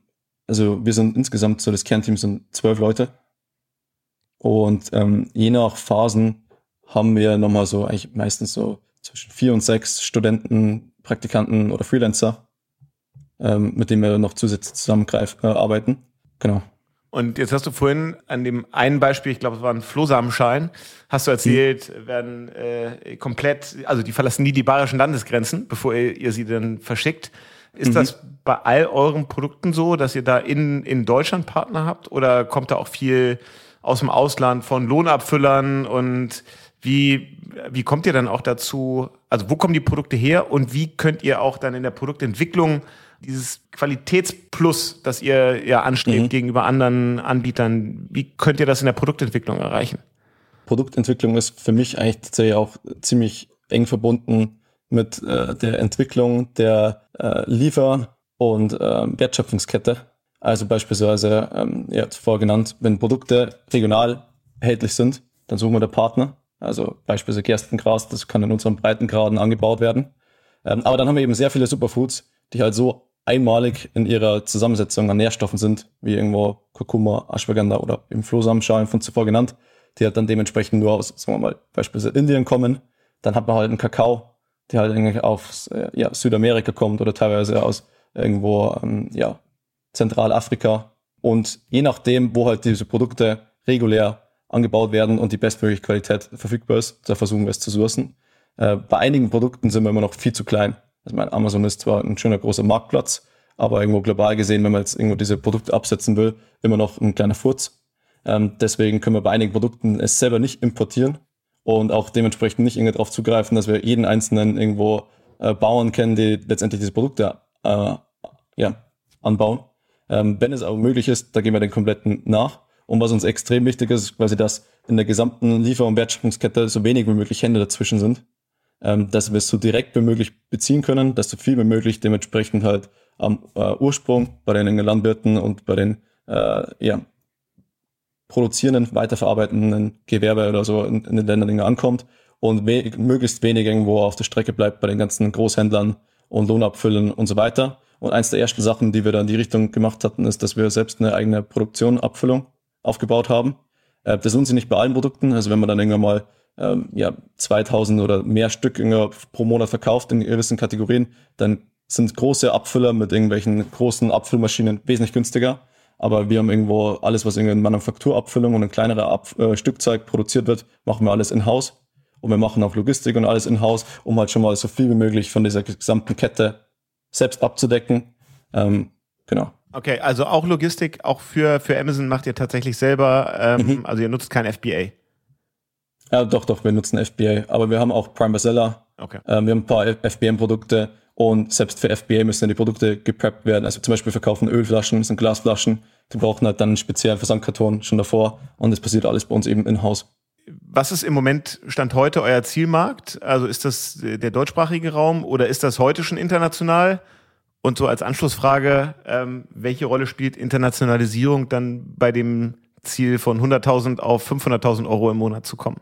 also wir sind insgesamt so das Kernteam sind zwölf Leute. Und ähm, je nach Phasen haben wir nochmal so eigentlich meistens so zwischen vier und sechs Studenten, Praktikanten oder Freelancer, ähm, mit denen wir noch zusätzlich zusammenarbeiten. Äh, arbeiten. genau. Und jetzt hast du vorhin an dem einen Beispiel, ich glaube, es war ein Flohsamenschalen, hast du erzählt, mhm. werden äh, komplett, also die verlassen nie die bayerischen Landesgrenzen, bevor ihr, ihr sie dann verschickt. Ist mhm. das bei all euren Produkten so, dass ihr da in, in Deutschland Partner habt oder kommt da auch viel aus dem Ausland von Lohnabfüllern und wie, wie kommt ihr dann auch dazu, also wo kommen die Produkte her und wie könnt ihr auch dann in der Produktentwicklung dieses Qualitätsplus, das ihr ja anstrebt mhm. gegenüber anderen Anbietern, wie könnt ihr das in der Produktentwicklung erreichen? Produktentwicklung ist für mich eigentlich tatsächlich auch ziemlich eng verbunden mit äh, der Entwicklung der äh, Liefer- und äh, Wertschöpfungskette. Also beispielsweise, ähm, ja, zuvor genannt, wenn Produkte regional erhältlich sind, dann suchen wir der Partner. Also beispielsweise Gerstengras, das kann in unseren Breitengraden angebaut werden. Ähm, aber dann haben wir eben sehr viele Superfoods, die halt so einmalig in ihrer Zusammensetzung an Nährstoffen sind, wie irgendwo Kurkuma, Ashwagandha oder eben Flohsamenschalen von zuvor genannt, die halt dann dementsprechend nur aus, sagen wir mal, beispielsweise Indien kommen. Dann hat man halt einen Kakao, der halt eigentlich aus äh, ja, Südamerika kommt oder teilweise aus irgendwo ähm, ja, Zentralafrika. Und je nachdem, wo halt diese Produkte regulär angebaut werden und die bestmögliche Qualität verfügbar ist, da versuchen wir es zu sourcen. Äh, bei einigen Produkten sind wir immer noch viel zu klein. Also mein Amazon ist zwar ein schöner großer Marktplatz, aber irgendwo global gesehen, wenn man jetzt irgendwo diese Produkte absetzen will, immer noch ein kleiner Furz. Ähm, deswegen können wir bei einigen Produkten es selber nicht importieren und auch dementsprechend nicht irgendwie darauf zugreifen, dass wir jeden einzelnen irgendwo äh, Bauern kennen, die letztendlich diese Produkte äh, ja, anbauen. Ähm, wenn es aber möglich ist, da gehen wir den kompletten nach. Und was uns extrem wichtig ist, ist quasi, dass in der gesamten Liefer- und Wertschöpfungskette so wenig wie möglich Hände dazwischen sind, ähm, dass wir es so direkt wie möglich beziehen können, dass so viel wie möglich dementsprechend halt am äh, Ursprung bei den Landwirten und bei den äh, ja, produzierenden, weiterverarbeitenden Gewerbe oder so in, in den Ländern ankommt und we möglichst wenig irgendwo auf der Strecke bleibt bei den ganzen Großhändlern und Lohnabfüllen und so weiter. Und eins der ersten Sachen, die wir da in die Richtung gemacht hatten, ist, dass wir selbst eine eigene Produktion, Abfüllung aufgebaut haben. Äh, das lohnt sich nicht bei allen Produkten. Also wenn man dann irgendwann mal ähm, ja, 2000 oder mehr Stück pro Monat verkauft in gewissen Kategorien, dann sind große Abfüller mit irgendwelchen großen Abfüllmaschinen wesentlich günstiger. Aber wir haben irgendwo alles, was in Manufakturabfüllung und ein kleinerer Ab äh, Stückzeug produziert wird, machen wir alles in-house. Und wir machen auch Logistik und alles in-house, um halt schon mal so viel wie möglich von dieser gesamten Kette selbst abzudecken. Ähm, genau. Okay, also auch Logistik, auch für, für Amazon macht ihr tatsächlich selber, ähm, mhm. also ihr nutzt kein FBA. Ja, doch, doch, wir nutzen FBA, aber wir haben auch Prime Bestseller. Okay. Ähm, wir haben ein paar FBM-Produkte und selbst für FBA müssen die Produkte gepreppt werden. Also zum Beispiel verkaufen Ölflaschen, sind Glasflaschen, die brauchen halt dann einen speziellen Versandkarton schon davor und das passiert alles bei uns eben in-house. Was ist im Moment Stand heute euer Zielmarkt? Also ist das der deutschsprachige Raum oder ist das heute schon international? Und so als Anschlussfrage, ähm, welche Rolle spielt Internationalisierung dann bei dem Ziel von 100.000 auf 500.000 Euro im Monat zu kommen?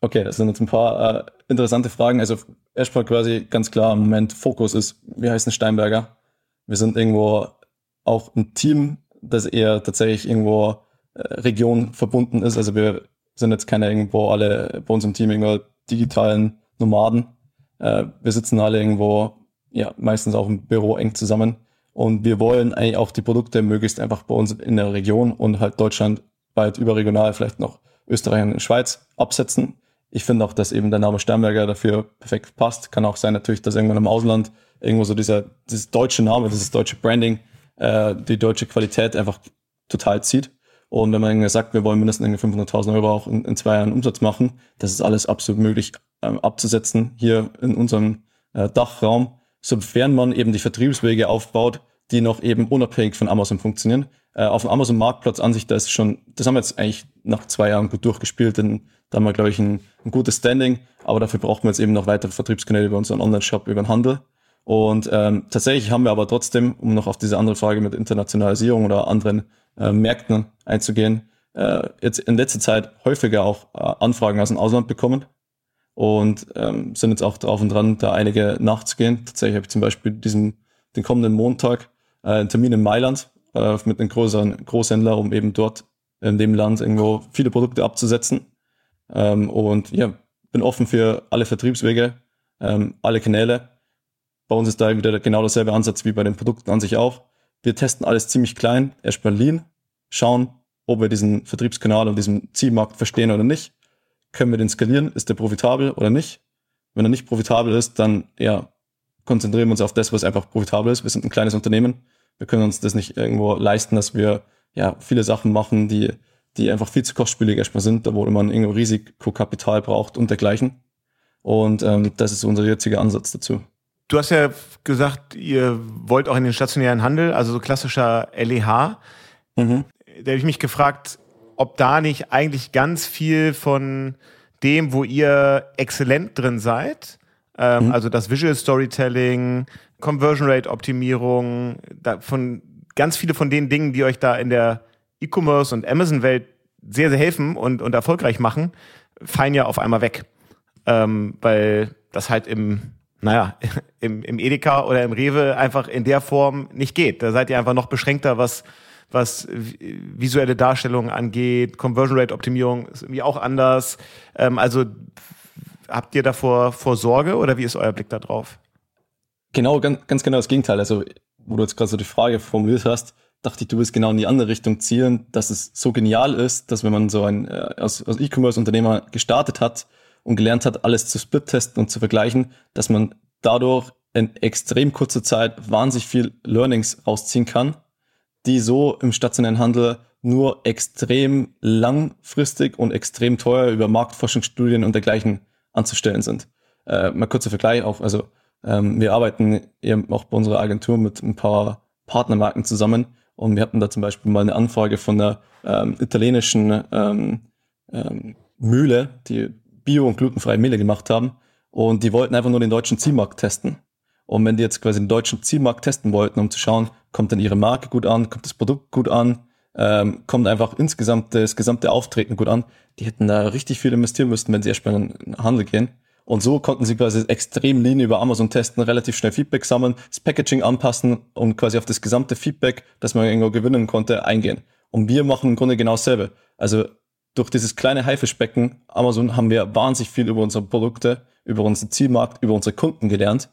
Okay, das sind jetzt ein paar äh, interessante Fragen. Also erstmal quasi ganz klar im Moment Fokus ist, wir heißen Steinberger. Wir sind irgendwo auch ein Team, das eher tatsächlich irgendwo äh, Region verbunden ist. Also wir sind jetzt keine irgendwo alle bei uns im Team irgendwo digitalen Nomaden. Äh, wir sitzen alle irgendwo, ja, meistens auch im Büro eng zusammen. Und wir wollen eigentlich auch die Produkte möglichst einfach bei uns in der Region und halt Deutschland weit überregional, vielleicht noch Österreich und Schweiz absetzen. Ich finde auch, dass eben der Name Sternberger dafür perfekt passt. Kann auch sein natürlich, dass irgendwann im Ausland irgendwo so dieser, dieses deutsche Name, dieses deutsche Branding, äh, die deutsche Qualität einfach total zieht. Und wenn man sagt, wir wollen mindestens 500.000 Euro auch in, in, zwei Jahren Umsatz machen, das ist alles absolut möglich ähm, abzusetzen hier in unserem äh, Dachraum, sofern man eben die Vertriebswege aufbaut, die noch eben unabhängig von Amazon funktionieren. Äh, auf dem Amazon-Marktplatz an sich, da ist schon, das haben wir jetzt eigentlich nach zwei Jahren gut durchgespielt, denn da haben wir, glaube ich, ein, ein gutes Standing, aber dafür brauchen wir jetzt eben noch weitere Vertriebskanäle über unseren Online-Shop, über den Handel. Und ähm, tatsächlich haben wir aber trotzdem, um noch auf diese andere Frage mit Internationalisierung oder anderen äh, Märkten einzugehen, äh, jetzt in letzter Zeit häufiger auch äh, Anfragen aus dem Ausland bekommen und ähm, sind jetzt auch drauf und dran, da einige nachzugehen. Tatsächlich habe ich zum Beispiel diesen, den kommenden Montag äh, einen Termin in Mailand äh, mit einem größeren Großhändler, um eben dort in dem Land irgendwo viele Produkte abzusetzen. Ähm, und ja, bin offen für alle Vertriebswege, ähm, alle Kanäle. Bei uns ist da wieder genau derselbe Ansatz wie bei den Produkten an sich auch. Wir testen alles ziemlich klein, erst Berlin, schauen, ob wir diesen Vertriebskanal und diesen Zielmarkt verstehen oder nicht. Können wir den skalieren? Ist der profitabel oder nicht? Wenn er nicht profitabel ist, dann ja, konzentrieren wir uns auf das, was einfach profitabel ist. Wir sind ein kleines Unternehmen. Wir können uns das nicht irgendwo leisten, dass wir ja viele Sachen machen, die, die einfach viel zu kostspielig erstmal sind, da wo man irgendwo Risikokapital braucht und dergleichen. Und ähm, das ist unser jetziger Ansatz dazu. Du hast ja gesagt, ihr wollt auch in den stationären Handel, also so klassischer LEH. Mhm. Da habe ich mich gefragt, ob da nicht eigentlich ganz viel von dem, wo ihr exzellent drin seid, ähm, mhm. also das Visual Storytelling, Conversion Rate Optimierung, von ganz viele von den Dingen, die euch da in der E-Commerce und Amazon-Welt sehr, sehr helfen und, und erfolgreich machen, fallen ja auf einmal weg. Ähm, weil das halt im naja, im, im Edeka oder im Rewe einfach in der Form nicht geht. Da seid ihr einfach noch beschränkter, was, was visuelle Darstellungen angeht. Conversion Rate Optimierung ist irgendwie auch anders. Ähm, also habt ihr davor vor Sorge oder wie ist euer Blick da drauf? Genau, ganz, ganz genau das Gegenteil. Also, wo du jetzt gerade so die Frage formuliert hast, dachte ich, du willst genau in die andere Richtung zielen, dass es so genial ist, dass wenn man so ein äh, als E-Commerce-Unternehmer gestartet hat, und gelernt hat, alles zu split-testen und zu vergleichen, dass man dadurch in extrem kurzer Zeit wahnsinnig viel Learnings rausziehen kann, die so im stationären Handel nur extrem langfristig und extrem teuer über Marktforschungsstudien und dergleichen anzustellen sind. Äh, mal kurzer Vergleich auch, also ähm, wir arbeiten eben auch bei unserer Agentur mit ein paar Partnermarken zusammen und wir hatten da zum Beispiel mal eine Anfrage von einer ähm, italienischen ähm, ähm, Mühle, die bio- und glutenfreie Mehle gemacht haben und die wollten einfach nur den deutschen Zielmarkt testen. Und wenn die jetzt quasi den deutschen Zielmarkt testen wollten, um zu schauen, kommt dann ihre Marke gut an, kommt das Produkt gut an, ähm, kommt einfach insgesamt das gesamte Auftreten gut an, die hätten da richtig viel investieren müssen, wenn sie erstmal in den Handel gehen. Und so konnten sie quasi extrem lean über Amazon testen, relativ schnell Feedback sammeln, das Packaging anpassen und quasi auf das gesamte Feedback, das man irgendwo gewinnen konnte, eingehen. Und wir machen im Grunde genau dasselbe. Also durch dieses kleine Haifischbecken Amazon haben wir wahnsinnig viel über unsere Produkte, über unseren Zielmarkt, über unsere Kunden gelernt.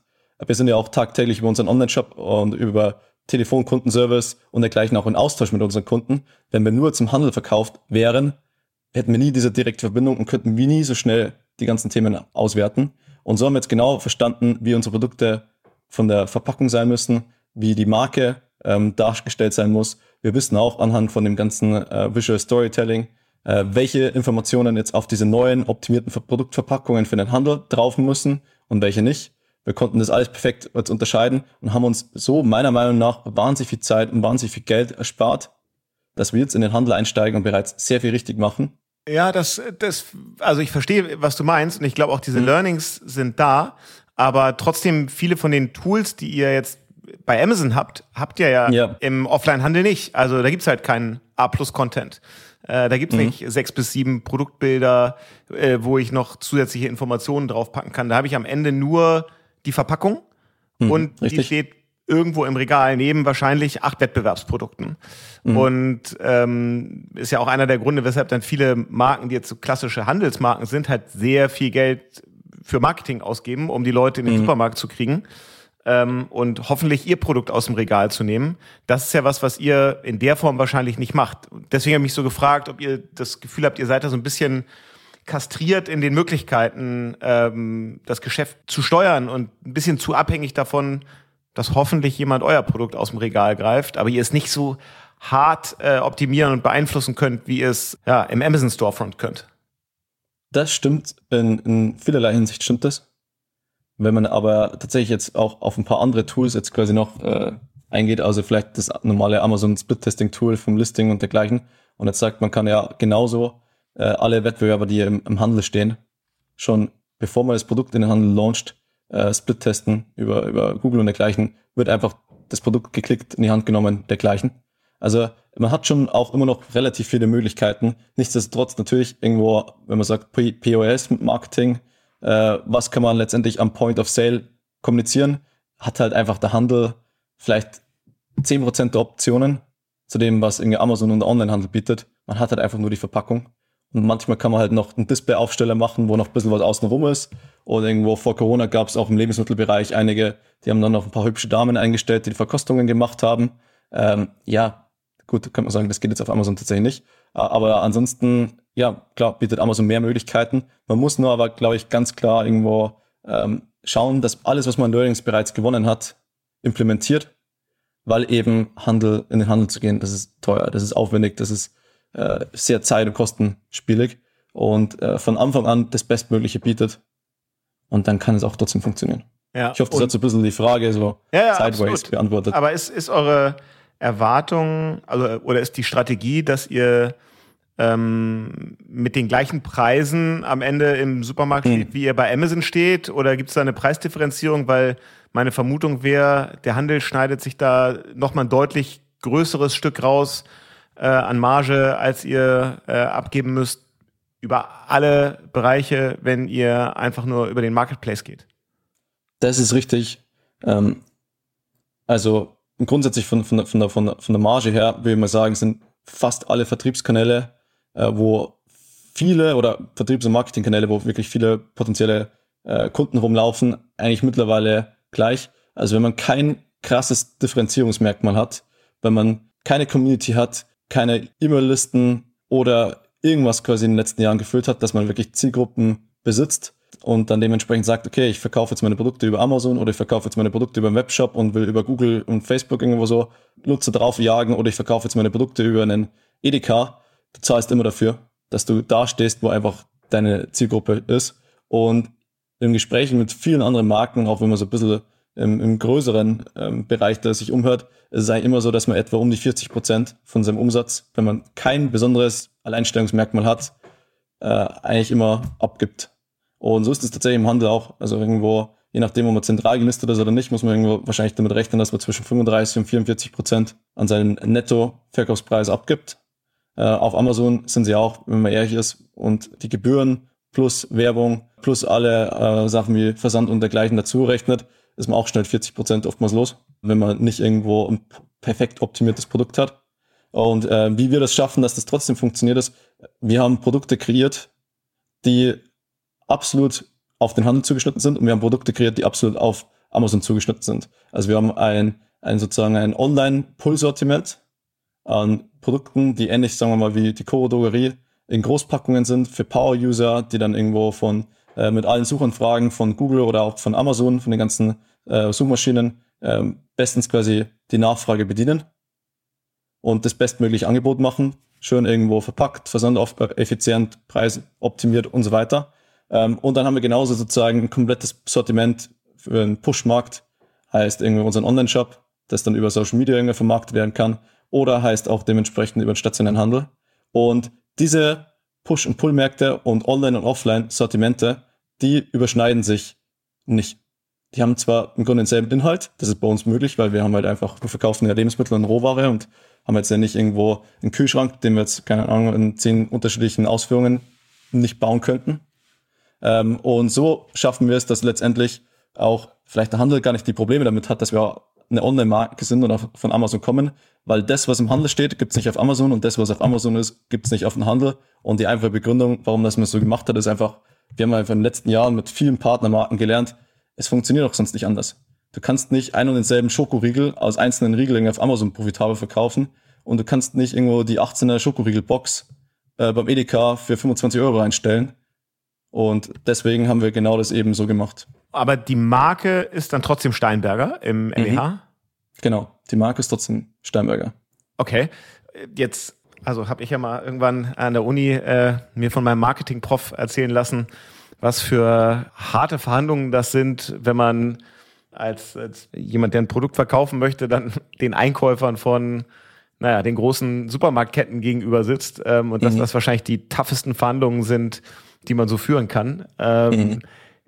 Wir sind ja auch tagtäglich über unseren Online-Shop und über Telefonkundenservice und dergleichen auch in Austausch mit unseren Kunden. Wenn wir nur zum Handel verkauft wären, hätten wir nie diese direkte Verbindung und könnten wir nie so schnell die ganzen Themen auswerten. Und so haben wir jetzt genau verstanden, wie unsere Produkte von der Verpackung sein müssen, wie die Marke ähm, dargestellt sein muss. Wir wissen auch anhand von dem ganzen äh, Visual Storytelling, äh, welche Informationen jetzt auf diese neuen optimierten Produktverpackungen für den Handel drauf müssen und welche nicht. Wir konnten das alles perfekt unterscheiden und haben uns so meiner Meinung nach wahnsinnig viel Zeit und wahnsinnig viel Geld erspart, dass wir jetzt in den Handel einsteigen und bereits sehr viel richtig machen. Ja, das, das, also ich verstehe, was du meinst und ich glaube auch diese mhm. Learnings sind da, aber trotzdem viele von den Tools, die ihr jetzt bei Amazon habt, habt ihr ja, ja. im Offline-Handel nicht. Also da gibt's halt keinen A-Plus-Content. Äh, da gibt's mhm. nicht sechs bis sieben Produktbilder, äh, wo ich noch zusätzliche Informationen draufpacken kann. Da habe ich am Ende nur die Verpackung mhm, und richtig. die steht irgendwo im Regal neben wahrscheinlich acht Wettbewerbsprodukten. Mhm. Und ähm, ist ja auch einer der Gründe, weshalb dann viele Marken, die jetzt so klassische Handelsmarken sind, halt sehr viel Geld für Marketing ausgeben, um die Leute in den mhm. Supermarkt zu kriegen ähm, und hoffentlich ihr Produkt aus dem Regal zu nehmen. Das ist ja was, was ihr in der Form wahrscheinlich nicht macht. Deswegen habe ich mich so gefragt, ob ihr das Gefühl habt, ihr seid da so ein bisschen kastriert in den Möglichkeiten, ähm, das Geschäft zu steuern und ein bisschen zu abhängig davon, dass hoffentlich jemand euer Produkt aus dem Regal greift, aber ihr es nicht so hart äh, optimieren und beeinflussen könnt, wie ihr es ja, im Amazon Storefront könnt. Das stimmt, in, in vielerlei Hinsicht stimmt das. Wenn man aber tatsächlich jetzt auch auf ein paar andere Tools jetzt quasi noch äh, eingeht, also vielleicht das normale Amazon Split Testing Tool vom Listing und dergleichen, und jetzt sagt, man kann ja genauso äh, alle Wettbewerber, die im, im Handel stehen, schon bevor man das Produkt in den Handel launcht, äh, Split testen über, über Google und dergleichen, wird einfach das Produkt geklickt, in die Hand genommen, dergleichen. Also man hat schon auch immer noch relativ viele Möglichkeiten. Nichtsdestotrotz natürlich irgendwo, wenn man sagt POS mit Marketing, äh, was kann man letztendlich am Point of Sale kommunizieren, hat halt einfach der Handel vielleicht zehn Prozent der Optionen zu dem, was irgendwie Amazon und Onlinehandel bietet. Man hat halt einfach nur die Verpackung. Und manchmal kann man halt noch einen Displayaufsteller machen, wo noch ein bisschen was außenrum ist. Oder irgendwo vor Corona gab es auch im Lebensmittelbereich einige, die haben dann noch ein paar hübsche Damen eingestellt, die, die Verkostungen gemacht haben. Ähm, ja, gut, könnte man sagen, das geht jetzt auf Amazon tatsächlich nicht. Aber ansonsten, ja, klar, bietet Amazon mehr Möglichkeiten. Man muss nur aber, glaube ich, ganz klar irgendwo ähm, schauen, dass alles, was man in Learnings bereits gewonnen hat, implementiert, weil eben Handel, in den Handel zu gehen, das ist teuer, das ist aufwendig, das ist äh, sehr zeit- und kostenspielig und äh, von Anfang an das Bestmögliche bietet. Und dann kann es auch trotzdem funktionieren. Ja, ich hoffe, das hat so ein bisschen die Frage so ja, ja, sideways absolut. beantwortet. Aber ist, ist eure Erwartung, also oder ist die Strategie, dass ihr ähm, mit den gleichen Preisen am Ende im Supermarkt hm. steht, wie ihr bei Amazon steht? Oder gibt es da eine Preisdifferenzierung? Weil meine Vermutung wäre, der Handel schneidet sich da nochmal ein deutlich größeres Stück raus äh, an Marge, als ihr äh, abgeben müsst über alle Bereiche, wenn ihr einfach nur über den Marketplace geht. Das ist richtig. Ähm, also grundsätzlich von, von, von, der, von, der, von der Marge her, würde ich mal sagen, sind fast alle Vertriebskanäle, äh, wo viele oder Vertriebs- und Marketingkanäle, wo wirklich viele potenzielle äh, Kunden rumlaufen, eigentlich mittlerweile gleich. Also wenn man kein krasses Differenzierungsmerkmal hat, wenn man keine Community hat, keine E-Mail-Listen oder irgendwas quasi in den letzten Jahren gefüllt hat, dass man wirklich Zielgruppen besitzt, und dann dementsprechend sagt, okay, ich verkaufe jetzt meine Produkte über Amazon oder ich verkaufe jetzt meine Produkte über einen Webshop und will über Google und Facebook irgendwo so Nutzer drauf jagen oder ich verkaufe jetzt meine Produkte über einen Edeka, du zahlst immer dafür, dass du da stehst, wo einfach deine Zielgruppe ist. Und in Gesprächen mit vielen anderen Marken, auch wenn man so ein bisschen im, im größeren ähm, Bereich, der sich umhört, eigentlich immer so, dass man etwa um die 40 Prozent von seinem Umsatz, wenn man kein besonderes Alleinstellungsmerkmal hat, äh, eigentlich immer abgibt. Und so ist es tatsächlich im Handel auch. Also irgendwo, je nachdem, ob man zentral gelistet ist oder nicht, muss man irgendwo wahrscheinlich damit rechnen, dass man zwischen 35 und 44 Prozent an seinen Netto-Verkaufspreis abgibt. Äh, auf Amazon sind sie auch, wenn man ehrlich ist, und die Gebühren plus Werbung plus alle äh, Sachen wie Versand und dergleichen dazu rechnet, ist man auch schnell 40 Prozent oftmals los, wenn man nicht irgendwo ein perfekt optimiertes Produkt hat. Und äh, wie wir das schaffen, dass das trotzdem funktioniert ist, wir haben Produkte kreiert, die absolut auf den Handel zugeschnitten sind und wir haben Produkte kreiert, die absolut auf Amazon zugeschnitten sind. Also wir haben ein, ein sozusagen ein Online-Pull-Sortiment an Produkten, die ähnlich, sagen wir mal, wie die Coro Drogerie in Großpackungen sind für Power-User, die dann irgendwo von äh, mit allen Suchanfragen von Google oder auch von Amazon, von den ganzen äh, Suchmaschinen, äh, bestens quasi die Nachfrage bedienen und das bestmögliche Angebot machen, schön irgendwo verpackt, Versand auf, äh, effizient, Preis optimiert und so weiter. Ähm, und dann haben wir genauso sozusagen ein komplettes Sortiment für einen Push-Markt, heißt irgendwie unseren Online-Shop, das dann über Social Media irgendwie vermarktet werden kann oder heißt auch dementsprechend über den stationären Handel. Und diese Push- und Pull-Märkte und Online- und Offline-Sortimente, die überschneiden sich nicht. Die haben zwar im Grunde denselben Inhalt, das ist bei uns möglich, weil wir haben halt einfach, wir verkaufen ja Lebensmittel und Rohware und haben jetzt ja nicht irgendwo einen Kühlschrank, den wir jetzt, keine Ahnung, in zehn unterschiedlichen Ausführungen nicht bauen könnten. Ähm, und so schaffen wir es, dass letztendlich auch vielleicht der Handel gar nicht die Probleme damit hat, dass wir eine Online-Marke sind und von Amazon kommen, weil das, was im Handel steht, gibt es nicht auf Amazon und das, was auf Amazon ist, gibt es nicht auf dem Handel. Und die einfache Begründung, warum das man so gemacht hat, ist einfach, wir haben einfach in den letzten Jahren mit vielen Partnermarken gelernt, es funktioniert auch sonst nicht anders. Du kannst nicht einen und denselben Schokoriegel aus einzelnen Riegeln auf Amazon profitabel verkaufen und du kannst nicht irgendwo die 18er Schokoriegel-Box äh, beim Edeka für 25 Euro einstellen. Und deswegen haben wir genau das eben so gemacht. Aber die Marke ist dann trotzdem Steinberger im LEH? Mhm. Genau, die Marke ist trotzdem Steinberger. Okay, jetzt, also habe ich ja mal irgendwann an der Uni äh, mir von meinem Marketing-Prof erzählen lassen, was für harte Verhandlungen das sind, wenn man als, als jemand, der ein Produkt verkaufen möchte, dann den Einkäufern von naja, den großen Supermarktketten gegenüber sitzt ähm, und dass mhm. das wahrscheinlich die toughesten Verhandlungen sind, die man so führen kann. Ähm, mhm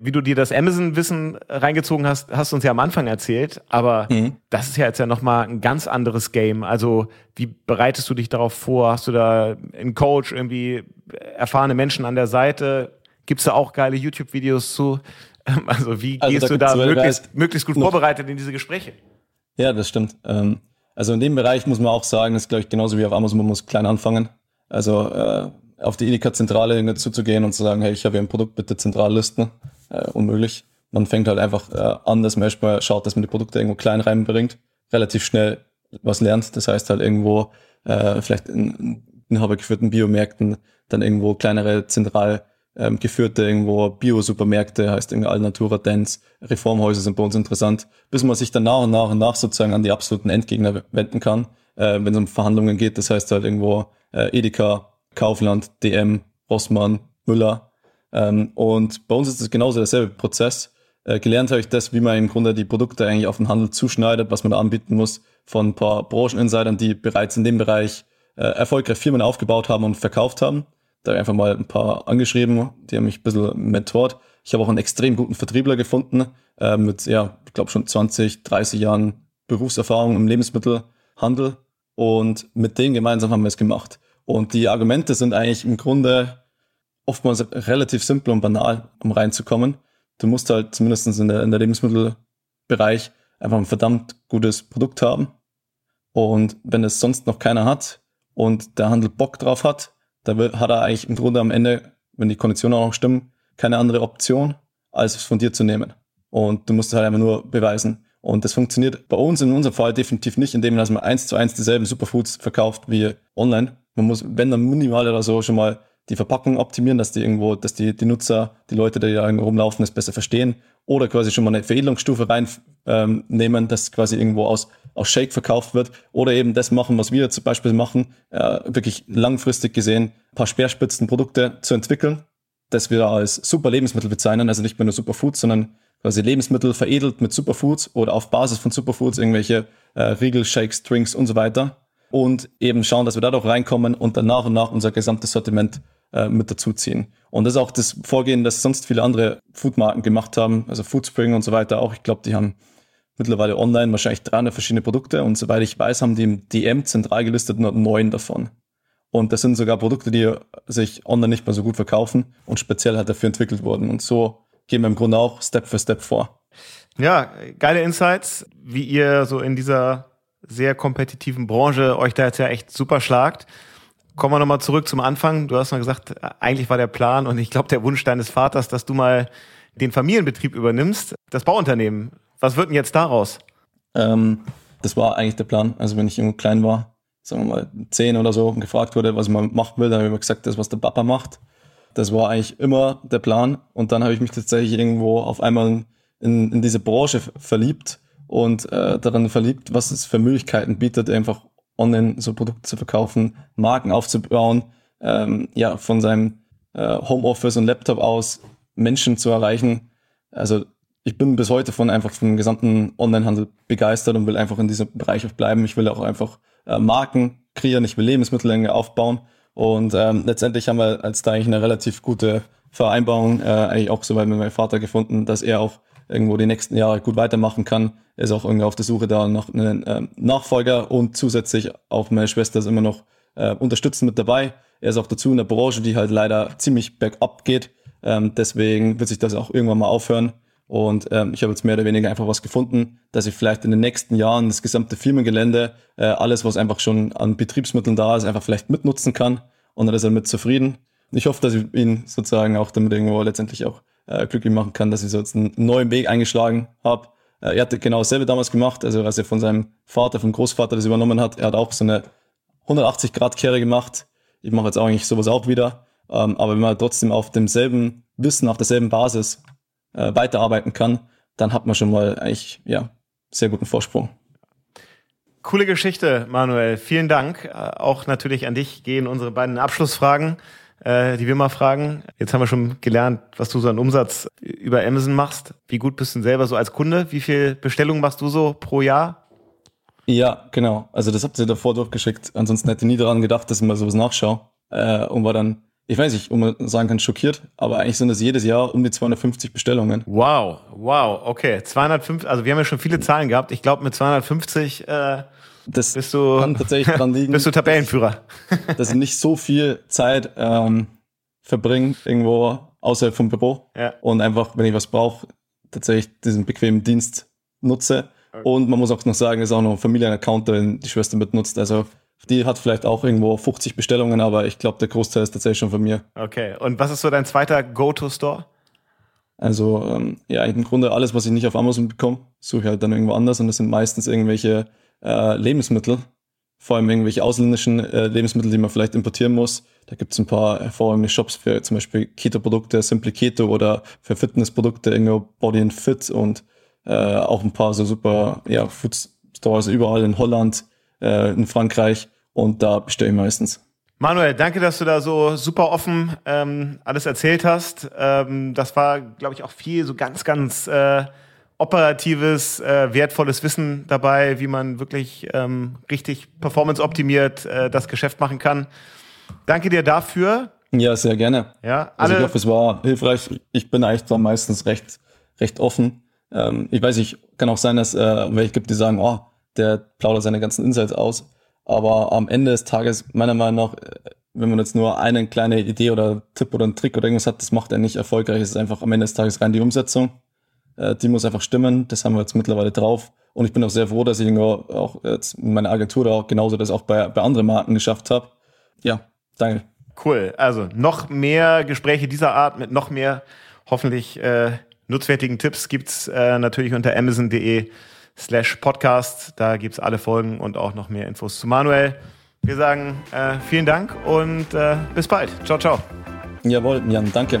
wie du dir das Amazon-Wissen reingezogen hast, hast du uns ja am Anfang erzählt, aber mhm. das ist ja jetzt ja nochmal ein ganz anderes Game. Also wie bereitest du dich darauf vor? Hast du da einen Coach, irgendwie erfahrene Menschen an der Seite? Gibt's da auch geile YouTube-Videos zu? Also wie also gehst da du da möglichst, möglichst gut vorbereitet in diese Gespräche? Ja, das stimmt. Ähm, also in dem Bereich muss man auch sagen, ist glaube ich genauso wie auf Amazon, man muss klein anfangen. Also äh, auf die Edeka-Zentrale zuzugehen und zu sagen, hey, ich habe hier ein Produkt, bitte zentral listen äh, unmöglich. Man fängt halt einfach äh, an, dass man erstmal schaut, dass man die Produkte irgendwo klein reinbringt, relativ schnell was lernt. Das heißt halt irgendwo vielleicht in inhabergeführten Biomärkten dann irgendwo kleinere zentral ähm, geführte irgendwo Bio-Supermärkte, heißt irgendwie Alnatura, Dance, Reformhäuser sind bei uns interessant, bis man sich dann nach und nach und nach sozusagen an die absoluten Endgegner wenden kann, äh, wenn es um Verhandlungen geht. Das heißt halt irgendwo äh, Edeka, Kaufland, DM, Rossmann, Müller, ähm, und bei uns ist es genauso derselbe Prozess. Äh, gelernt habe ich das, wie man im Grunde die Produkte eigentlich auf den Handel zuschneidet, was man da anbieten muss von ein paar Brancheninsidern, die bereits in dem Bereich äh, erfolgreich Firmen aufgebaut haben und verkauft haben. Da habe ich einfach mal ein paar angeschrieben, die haben mich ein bisschen mentort. Ich habe auch einen extrem guten Vertriebler gefunden, äh, mit, ja, ich glaube schon 20, 30 Jahren Berufserfahrung im Lebensmittelhandel. Und mit denen gemeinsam haben wir es gemacht. Und die Argumente sind eigentlich im Grunde oftmals relativ simpel und banal, um reinzukommen. Du musst halt zumindest in der, in der Lebensmittelbereich einfach ein verdammt gutes Produkt haben. Und wenn es sonst noch keiner hat und der Handel Bock drauf hat, dann hat er eigentlich im Grunde am Ende, wenn die Konditionen auch noch stimmen, keine andere Option, als es von dir zu nehmen. Und du musst es halt einfach nur beweisen. Und das funktioniert bei uns in unserem Fall definitiv nicht, indem man eins zu eins dieselben Superfoods verkauft wie online. Man muss, wenn dann minimal oder so, schon mal die Verpackung optimieren, dass die irgendwo, dass die, die Nutzer, die Leute, die da irgendwo rumlaufen, das besser verstehen. Oder quasi schon mal eine Veredelungsstufe reinnehmen, ähm, dass quasi irgendwo aus, aus Shake verkauft wird. Oder eben das machen, was wir zum Beispiel machen, äh, wirklich langfristig gesehen, ein paar Speerspitzenprodukte zu entwickeln, das wir als super Lebensmittel bezeichnen, also nicht mehr nur Superfoods, sondern quasi Lebensmittel veredelt mit Superfoods oder auf Basis von Superfoods irgendwelche äh, Riegel, Shakes, Drinks und so weiter. Und eben schauen, dass wir da doch reinkommen und dann nach und nach unser gesamtes Sortiment äh, mit dazuziehen. Und das ist auch das Vorgehen, das sonst viele andere Foodmarken gemacht haben, also Foodspring und so weiter auch. Ich glaube, die haben mittlerweile online wahrscheinlich 300 verschiedene Produkte und soweit ich weiß, haben die im DM zentral gelistet nur neun davon. Und das sind sogar Produkte, die sich online nicht mehr so gut verkaufen und speziell halt dafür entwickelt wurden. Und so gehen wir im Grunde auch Step für Step vor. Ja, geile Insights, wie ihr so in dieser sehr kompetitiven Branche euch da jetzt ja echt super schlagt. Kommen wir nochmal zurück zum Anfang. Du hast mal gesagt, eigentlich war der Plan und ich glaube der Wunsch deines Vaters, dass du mal den Familienbetrieb übernimmst, das Bauunternehmen. Was wird denn jetzt daraus? Ähm, das war eigentlich der Plan. Also wenn ich irgendwo klein war, sagen wir mal zehn oder so, und gefragt wurde, was mal machen will, dann habe ich immer gesagt, das, was der Papa macht. Das war eigentlich immer der Plan. Und dann habe ich mich tatsächlich irgendwo auf einmal in, in diese Branche verliebt und äh, daran verliebt, was es für Möglichkeiten bietet, einfach online so Produkte zu verkaufen, Marken aufzubauen, ähm, ja, von seinem äh, Homeoffice und Laptop aus Menschen zu erreichen. Also ich bin bis heute von einfach vom gesamten Onlinehandel begeistert und will einfach in diesem Bereich auch bleiben. Ich will auch einfach äh, Marken kreieren, ich will Lebensmittel aufbauen und ähm, letztendlich haben wir als da eigentlich eine relativ gute Vereinbarung äh, eigentlich auch soweit mit meinem Vater gefunden, dass er auch irgendwo die nächsten Jahre gut weitermachen kann. Er ist auch irgendwie auf der Suche da nach einem äh, Nachfolger und zusätzlich auch meine Schwester ist immer noch äh, unterstützend mit dabei. Er ist auch dazu in der Branche, die halt leider ziemlich bergab geht. Ähm, deswegen wird sich das auch irgendwann mal aufhören. Und ähm, ich habe jetzt mehr oder weniger einfach was gefunden, dass ich vielleicht in den nächsten Jahren das gesamte Firmengelände, äh, alles, was einfach schon an Betriebsmitteln da ist, einfach vielleicht mitnutzen kann. Und dann ist er mit zufrieden. Ich hoffe, dass ich ihn sozusagen auch damit irgendwo letztendlich auch äh, glücklich machen kann, dass ich so jetzt einen neuen Weg eingeschlagen habe. Äh, er hatte genau dasselbe damals gemacht, also als er von seinem Vater, vom Großvater das übernommen hat. Er hat auch so eine 180-Grad-Kehre gemacht. Ich mache jetzt auch eigentlich sowas auch wieder. Ähm, aber wenn man trotzdem auf demselben Wissen, auf derselben Basis äh, weiterarbeiten kann, dann hat man schon mal eigentlich ja sehr guten Vorsprung. Coole Geschichte, Manuel. Vielen Dank. Äh, auch natürlich an dich gehen unsere beiden Abschlussfragen, äh, die wir mal fragen. Jetzt haben wir schon gelernt, was du so an Umsatz über Amazon machst. Wie gut bist du selber so als Kunde? Wie viel Bestellungen machst du so pro Jahr? Ja, genau. Also das habt ihr davor durchgeschickt. Ansonsten hätte ich nie daran gedacht, dass ich mal sowas nachschaue. Äh, und war dann ich weiß nicht, ob man sagen kann, schockiert, aber eigentlich sind das jedes Jahr um die 250 Bestellungen. Wow, wow, okay. 250, also wir haben ja schon viele Zahlen gehabt. Ich glaube, mit 250 äh, das bist du, kann tatsächlich dran liegen. Bist du Tabellenführer? dass ich nicht so viel Zeit ähm, verbringe irgendwo außerhalb vom Büro ja. und einfach, wenn ich was brauche, tatsächlich diesen bequemen Dienst nutze. Okay. Und man muss auch noch sagen, es ist auch noch ein Familienaccount, den die Schwester mitnutzt. Also die hat vielleicht auch irgendwo 50 Bestellungen, aber ich glaube, der Großteil ist tatsächlich schon von mir. Okay. Und was ist so dein zweiter Go-To-Store? Also, ähm, ja, im Grunde alles, was ich nicht auf Amazon bekomme, suche ich halt dann irgendwo anders und das sind meistens irgendwelche äh, Lebensmittel, vor allem irgendwelche ausländischen äh, Lebensmittel, die man vielleicht importieren muss. Da gibt es ein paar hervorragende Shops für zum Beispiel Keto-Produkte, Simply Keto oder für Fitnessprodukte, irgendwo Body and Fit und äh, auch ein paar so super ja, Food Stores überall in Holland, äh, in Frankreich und da bestelle ich meistens. Manuel, danke, dass du da so super offen ähm, alles erzählt hast. Ähm, das war, glaube ich, auch viel so ganz, ganz äh, operatives, äh, wertvolles Wissen dabei, wie man wirklich ähm, richtig performance-optimiert äh, das Geschäft machen kann. Danke dir dafür. Ja, sehr gerne. Ja, also ich hoffe, es war hilfreich. Ich bin eigentlich zwar meistens recht, recht offen. Ähm, ich weiß nicht, kann auch sein, dass äh, welche gibt, die sagen, oh, der plaudert seine ganzen Insights aus. Aber am Ende des Tages, meiner Meinung nach, wenn man jetzt nur eine kleine Idee oder Tipp oder einen Trick oder irgendwas hat, das macht er nicht erfolgreich. Es ist einfach am Ende des Tages rein die Umsetzung. Äh, die muss einfach stimmen. Das haben wir jetzt mittlerweile drauf. Und ich bin auch sehr froh, dass ich auch jetzt meine Agentur auch genauso das auch bei, bei anderen Marken geschafft habe. Ja, danke. Cool. Also noch mehr Gespräche dieser Art mit noch mehr hoffentlich äh, nutzwertigen Tipps gibt's äh, natürlich unter amazon.de slash Podcast. Da gibt's alle Folgen und auch noch mehr Infos zu Manuel. Wir sagen äh, vielen Dank und äh, bis bald. Ciao, ciao. Jawohl, Jan, danke.